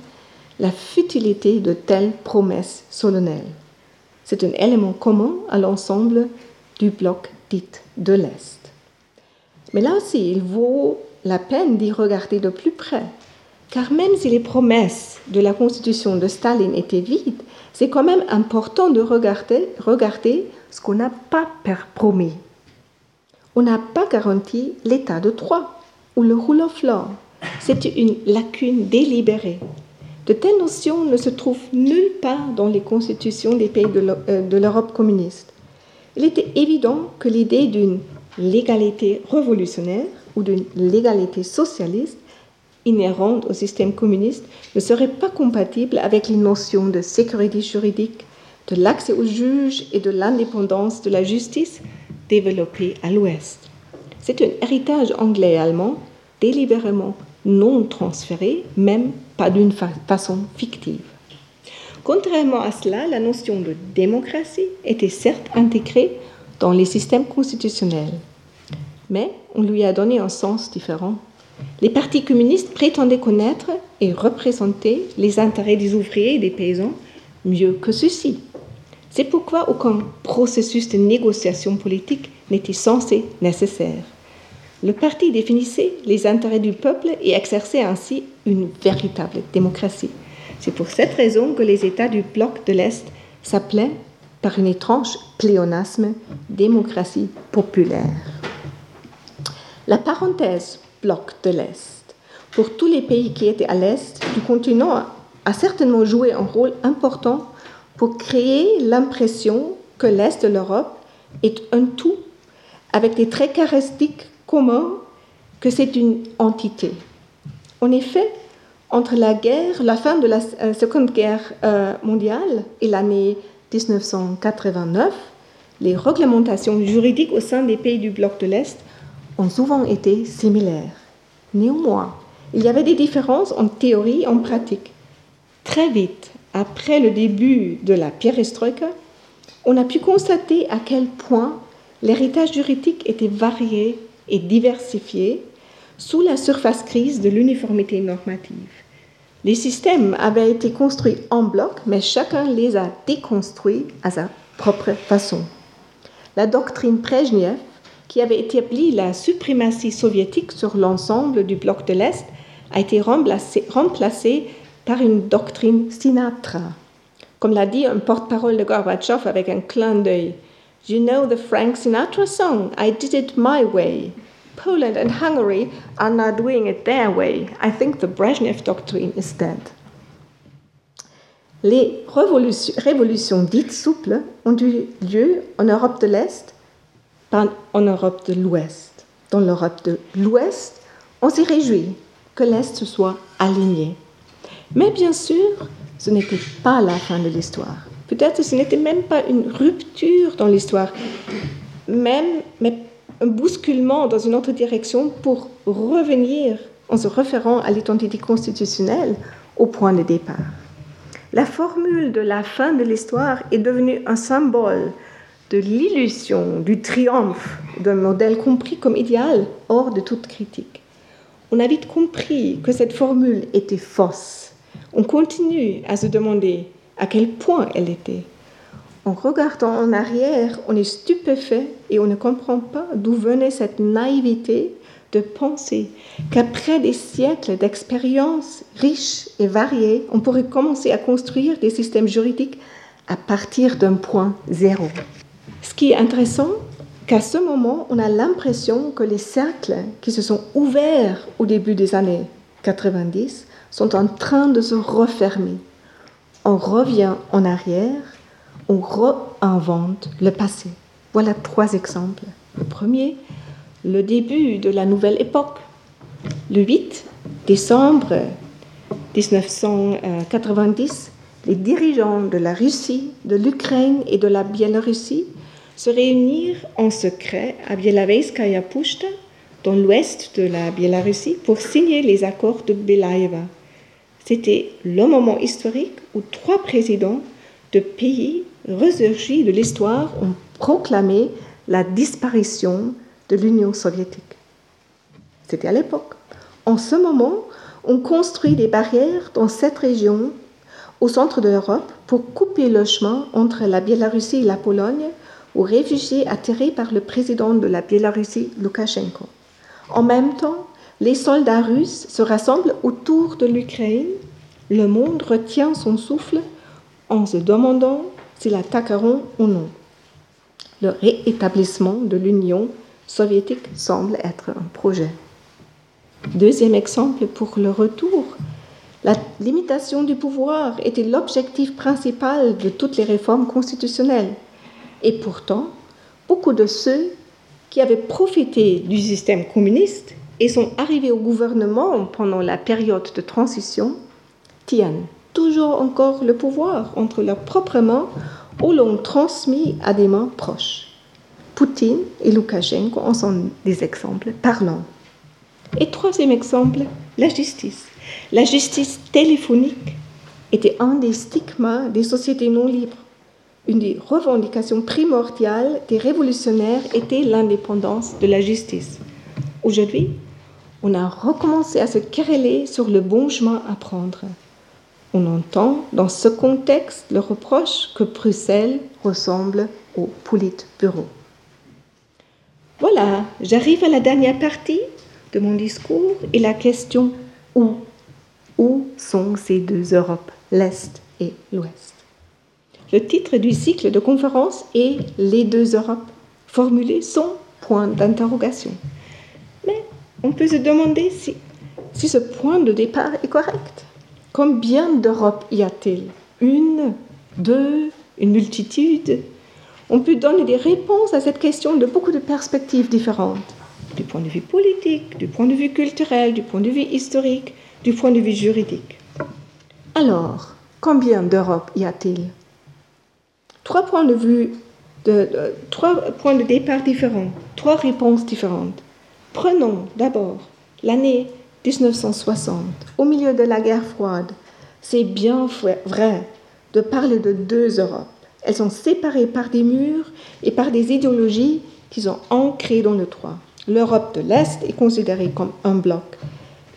la futilité de telles promesses solennelles. C'est un élément commun à l'ensemble du bloc dit de l'Est. Mais là aussi, il vaut la peine d'y regarder de plus près, car même si les promesses de la constitution de Staline étaient vides, c'est quand même important de regarder, ce qu'on n'a pas promis. On n'a pas garanti l'état de droit. ou le rule of law, c'est une lacune délibérée. De telles notions ne se trouvent nulle part dans les constitutions des pays de euh, l'Europe communiste. Il était évident que l'idée d'une légalité révolutionnaire ou d'une légalité socialiste inhérente au système communiste ne serait pas compatible avec les notions de sécurité juridique, de l'accès aux juges et de l'indépendance de la justice développées à l'Ouest. C'est un héritage anglais et allemand délibérément non transféré, même pas d'une façon fictive. Contrairement à cela, la notion de démocratie était certes intégrée dans les systèmes constitutionnels, mais on lui a donné un sens différent. Les partis communistes prétendaient connaître et représenter les intérêts des ouvriers et des paysans mieux que ceux-ci. C'est pourquoi aucun processus de négociation politique n'était censé nécessaire. Le parti définissait les intérêts du peuple et exerçait ainsi une véritable démocratie. C'est pour cette raison que les États du bloc de l'Est s'appelaient, par une étrange pléonasme, démocratie populaire. La parenthèse bloc de l'Est, pour tous les pays qui étaient à l'Est du continent, a certainement joué un rôle important pour créer l'impression que l'Est de l'Europe est un tout, avec des traits caractéristiques communs, que c'est une entité. En effet, entre la guerre, la fin de la euh, Seconde Guerre euh, mondiale et l'année 1989, les réglementations juridiques au sein des pays du bloc de l'Est ont souvent été similaires. Néanmoins, il y avait des différences en théorie et en pratique. Très vite, après le début de la perestroïka, on a pu constater à quel point l'héritage juridique était varié et diversifié sous la surface grise de l'uniformité normative. Les systèmes avaient été construits en bloc, mais chacun les a déconstruits à sa propre façon. La doctrine Brezhnev, qui avait établi la suprématie soviétique sur l'ensemble du bloc de l'Est, a été remplacée, remplacée par une doctrine Sinatra. Comme l'a dit un porte-parole de Gorbatchev avec un clin d'œil. You know the Frank Sinatra song, I did it my way. Poland and Hungary are not doing it their way. I think the Brezhnev doctrine is dead. Les révolutions dites souples ont eu lieu en Europe de l'Est, en Europe de l'Ouest. Dans l'Europe de l'Ouest, on s'est réjoui que l'Est soit aligné. Mais bien sûr, ce n'était pas la fin de l'histoire. Peut-être ce n'était même pas une rupture dans l'histoire, même, mais un bousculement dans une autre direction pour revenir, en se référant à l'identité constitutionnelle, au point de départ. La formule de la fin de l'histoire est devenue un symbole de l'illusion, du triomphe d'un modèle compris comme idéal, hors de toute critique. On a vite compris que cette formule était fausse on continue à se demander à quel point elle était. En regardant en arrière, on est stupéfait et on ne comprend pas d'où venait cette naïveté de penser qu'après des siècles d'expériences riches et variées, on pourrait commencer à construire des systèmes juridiques à partir d'un point zéro. Ce qui est intéressant, qu'à ce moment, on a l'impression que les cercles qui se sont ouverts au début des années 90 sont en train de se refermer. On revient en arrière, on réinvente le passé. Voilà trois exemples. Le premier, le début de la nouvelle époque. Le 8 décembre 1990, les dirigeants de la Russie, de l'Ukraine et de la Biélorussie se réunirent en secret à Bielaveyskaya Pushta, dans l'ouest de la Biélorussie, pour signer les accords de Belaïeva. C'était le moment historique où trois présidents de pays ressurgis de l'histoire ont proclamé la disparition de l'Union soviétique. C'était à l'époque. En ce moment, on construit des barrières dans cette région, au centre de l'Europe, pour couper le chemin entre la Biélorussie et la Pologne aux réfugiés atterrés par le président de la Biélorussie, Loukachenko. En même temps, les soldats russes se rassemblent autour de l'Ukraine. Le monde retient son souffle en se demandant s'ils attaqueront ou non. Le réétablissement de l'Union soviétique semble être un projet. Deuxième exemple pour le retour. La limitation du pouvoir était l'objectif principal de toutes les réformes constitutionnelles. Et pourtant, beaucoup de ceux qui avaient profité du système communiste et sont arrivés au gouvernement pendant la période de transition tiennent toujours encore le pouvoir entre leurs propres mains ou l'ont transmis à des mains proches. Poutine et Loukachenko en sont des exemples parlants. Et troisième exemple, la justice. La justice téléphonique était un des stigmas des sociétés non libres. Une des revendications primordiales des révolutionnaires était l'indépendance de la justice. Aujourd'hui, on a recommencé à se quereller sur le bon chemin à prendre. On entend dans ce contexte le reproche que Bruxelles ressemble au Politburo. Voilà, j'arrive à la dernière partie de mon discours et la question où? Où sont ces deux Europes, l'Est et l'Ouest? Le titre du cycle de conférence est Les deux Europes, formulé sans point d'interrogation. On peut se demander si, si ce point de départ est correct. Combien d'Europes y a-t-il? Une, deux, une multitude? On peut donner des réponses à cette question de beaucoup de perspectives différentes, du point de vue politique, du point de vue culturel, du point de vue historique, du point de vue juridique. Alors, combien d'Europe y a-t-il? Trois points de vue, trois points de départ différents, trois réponses différentes. Prenons d'abord l'année 1960, au milieu de la guerre froide. C'est bien vrai de parler de deux Europes. Elles sont séparées par des murs et par des idéologies qui sont ancrées dans le droit. L'Europe de l'Est est considérée comme un bloc.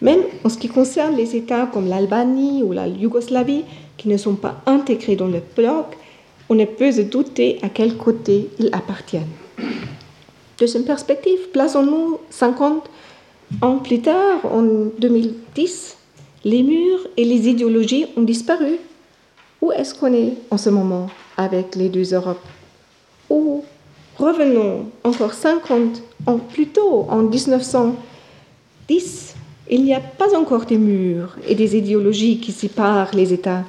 Même en ce qui concerne les États comme l'Albanie ou la Yougoslavie, qui ne sont pas intégrés dans le bloc, on ne peut se douter à quel côté ils appartiennent. Deuxième perspective, plaçons-nous 50 ans plus tard, en 2010, les murs et les idéologies ont disparu. Où est-ce qu'on est en ce moment avec les deux Europes? Ou revenons encore 50 ans plus tôt, en 1910, il n'y a pas encore des murs et des idéologies qui séparent les États.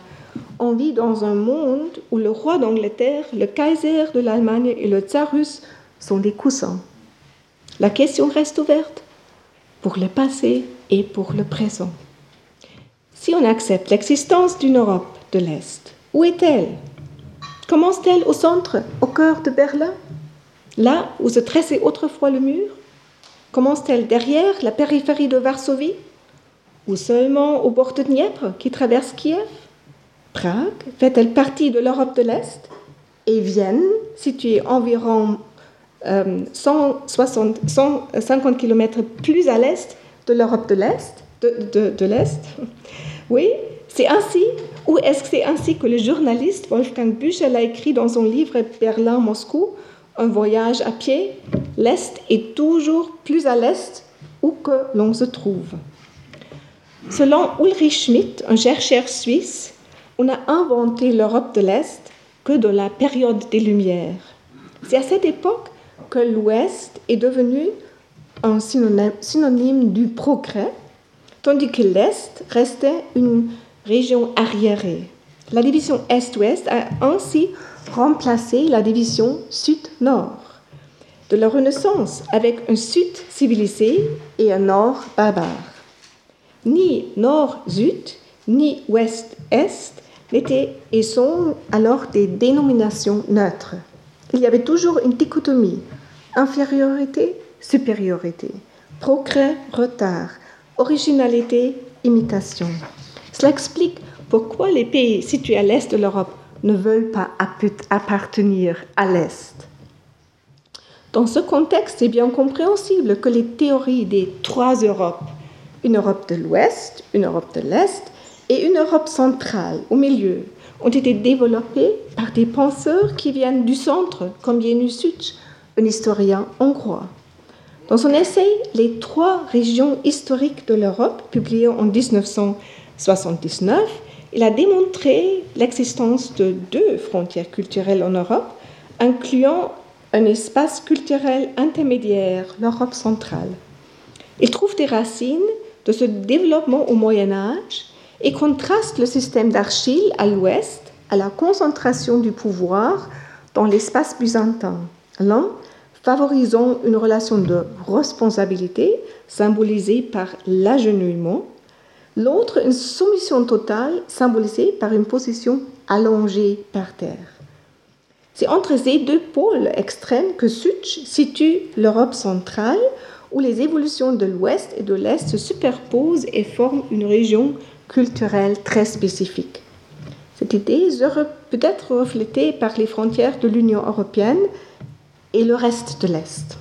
On vit dans un monde où le roi d'Angleterre, le Kaiser de l'Allemagne et le tsar russe sont des coussins. La question reste ouverte pour le passé et pour le présent. Si on accepte l'existence d'une Europe de l'Est, où est-elle? Commence-t-elle au centre, au cœur de Berlin, là où se tressait autrefois le mur? Commence-t-elle derrière la périphérie de Varsovie? Ou seulement au bord de Dniepr qui traverse Kiev? Prague fait-elle partie de l'Europe de l'Est? Et Vienne, située environ 150 euh, km plus à l'est de l'Europe de l'Est, de l'Est Oui, c'est ainsi, ou est-ce que c'est ainsi que le journaliste Wolfgang Büchel a écrit dans son livre Berlin-Moscou, Un voyage à pied L'Est est toujours plus à l'Est où que l'on se trouve. Selon Ulrich Schmidt, un chercheur suisse, on a inventé l'Europe de l'Est que dans la période des Lumières. C'est à cette époque que l'Ouest est devenu un synonyme du progrès, tandis que l'Est restait une région arriérée. La division Est-Ouest a ainsi remplacé la division Sud-Nord de la Renaissance avec un Sud civilisé et un Nord barbare. Ni Nord-Sud, ni Ouest-Est n'étaient et sont alors des dénominations neutres. Il y avait toujours une dichotomie, infériorité, supériorité, progrès, retard, originalité, imitation. Cela explique pourquoi les pays situés à l'est de l'Europe ne veulent pas appartenir à l'est. Dans ce contexte, c'est bien compréhensible que les théories des trois Europes, une Europe de l'Ouest, une Europe de l'Est et une Europe centrale au milieu, ont été développées par des penseurs qui viennent du centre, comme Janusz un historien hongrois. Dans son essai Les trois régions historiques de l'Europe, publié en 1900, 79, il a démontré l'existence de deux frontières culturelles en Europe, incluant un espace culturel intermédiaire, l'Europe centrale. Il trouve des racines de ce développement au Moyen Âge et contraste le système d'Achille à l'ouest à la concentration du pouvoir dans l'espace byzantin. L'un favorisant une relation de responsabilité symbolisée par l'agenouillement, l'autre une soumission totale symbolisée par une position allongée par terre. C'est entre ces deux pôles extrêmes que Such situe l'Europe centrale, où les évolutions de l'Ouest et de l'Est se superposent et forment une région culturelle très spécifique. Cette idée peut être reflétée par les frontières de l'Union européenne et le reste de l'Est.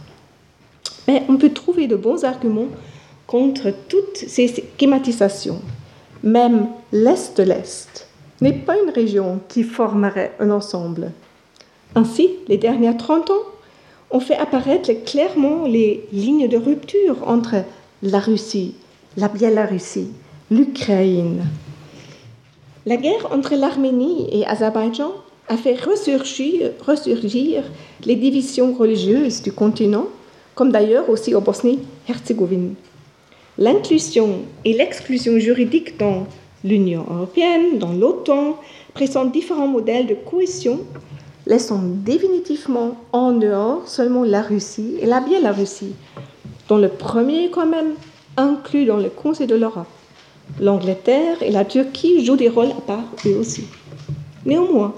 Mais on peut trouver de bons arguments contre toutes ces schématisations. Même l'Est de l'Est n'est pas une région qui formerait un ensemble. Ainsi, les dernières 30 ans ont fait apparaître clairement les lignes de rupture entre la Russie, la Biélorussie, l'Ukraine. La guerre entre l'Arménie et l'Azerbaïdjan a fait ressurgir, les divisions religieuses du continent, comme d'ailleurs aussi au Bosnie-Herzégovine. L'inclusion et l'exclusion juridique dans l'Union européenne, dans l'OTAN, présentent différents modèles de cohésion laissant définitivement en dehors seulement la Russie et la Biélorussie, dont le premier est quand même inclus dans le Conseil de l'Europe. L'Angleterre et la Turquie jouent des rôles à part eux aussi. Néanmoins,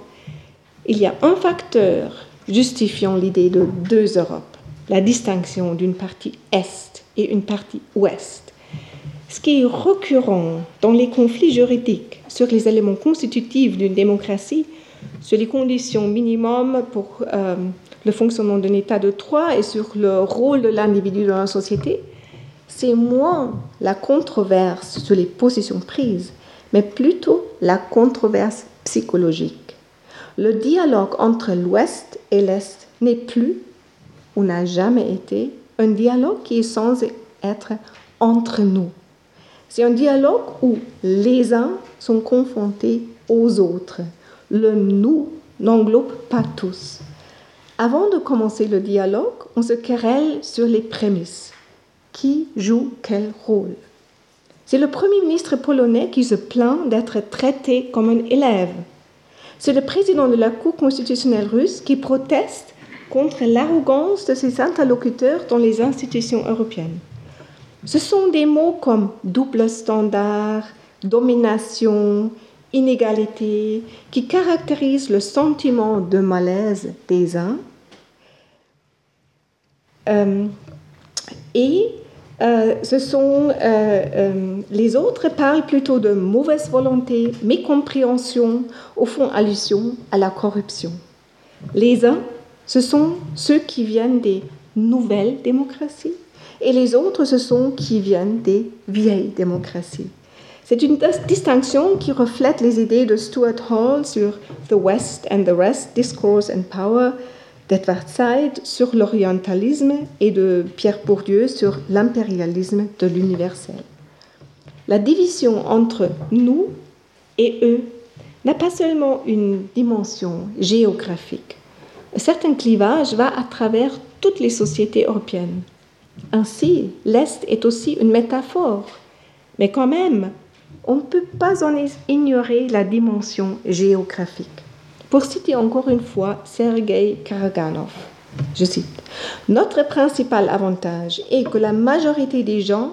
il y a un facteur justifiant l'idée de deux Europes, la distinction d'une partie Est et une partie Ouest. Ce qui est récurrent dans les conflits juridiques sur les éléments constitutifs d'une démocratie sur les conditions minimum pour euh, le fonctionnement d'un État de droit et sur le rôle de l'individu dans la société, c'est moins la controverse sur les positions prises, mais plutôt la controverse psychologique. Le dialogue entre l'Ouest et l'Est n'est plus, ou n'a jamais été, un dialogue qui est censé être entre nous. C'est un dialogue où les uns sont confrontés aux autres le nous n'englobe pas tous. Avant de commencer le dialogue, on se querelle sur les prémices. Qui joue quel rôle? C'est le Premier ministre polonais qui se plaint d'être traité comme un élève. C'est le président de la Cour constitutionnelle russe qui proteste contre l'arrogance de ses interlocuteurs dans les institutions européennes. Ce sont des mots comme double standard, domination, inégalité qui caractérise le sentiment de malaise des uns euh, et euh, ce sont euh, les autres parlent plutôt de mauvaise volonté, mécompréhension, au fond allusion à la corruption. Les uns, ce sont ceux qui viennent des nouvelles démocraties et les autres, ce sont qui viennent des vieilles démocraties. C'est une distinction qui reflète les idées de Stuart Hall sur The West and the Rest, Discourse and Power, d'Edward Said sur l'orientalisme et de Pierre Bourdieu sur l'impérialisme de l'universel. La division entre nous et eux n'a pas seulement une dimension géographique. Un certain clivage va à travers toutes les sociétés européennes. Ainsi, l'Est est aussi une métaphore, mais quand même, on ne peut pas en ignorer la dimension géographique. Pour citer encore une fois Sergei Karaganov, je cite, Notre principal avantage est que la majorité des gens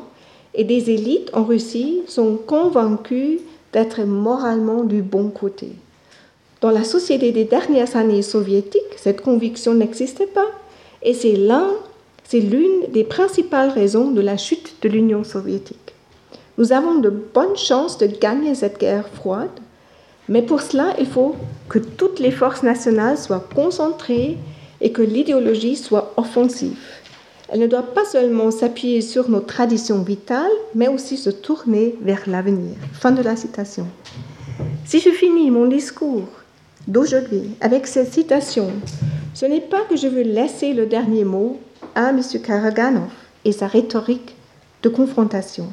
et des élites en Russie sont convaincus d'être moralement du bon côté. Dans la société des dernières années soviétiques, cette conviction n'existait pas et c'est l'un, c'est l'une des principales raisons de la chute de l'Union soviétique. Nous avons de bonnes chances de gagner cette guerre froide, mais pour cela, il faut que toutes les forces nationales soient concentrées et que l'idéologie soit offensive. Elle ne doit pas seulement s'appuyer sur nos traditions vitales, mais aussi se tourner vers l'avenir. Fin de la citation. Si je finis mon discours d'aujourd'hui avec cette citation, ce n'est pas que je veux laisser le dernier mot à M. Karaganov et sa rhétorique de confrontation.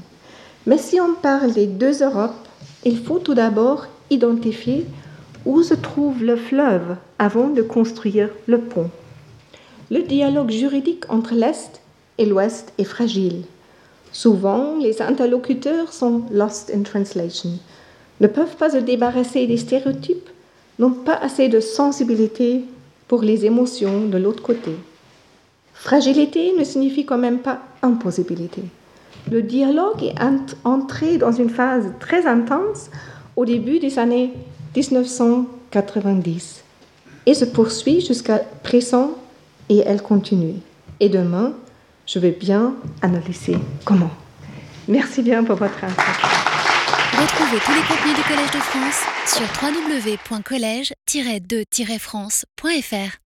Mais si on parle des deux Europes, il faut tout d'abord identifier où se trouve le fleuve avant de construire le pont. Le dialogue juridique entre l'Est et l'Ouest est fragile. Souvent, les interlocuteurs sont lost in translation, ne peuvent pas se débarrasser des stéréotypes, n'ont pas assez de sensibilité pour les émotions de l'autre côté. Fragilité ne signifie quand même pas impossibilité. Le dialogue est entré dans une phase très intense au début des années 1990 et se poursuit jusqu'à présent et elle continue. Et demain, je vais bien analyser comment. Merci bien pour votre attention.
Retrouvez tous les contenus du Collège de France sur www.colège-2-france.fr.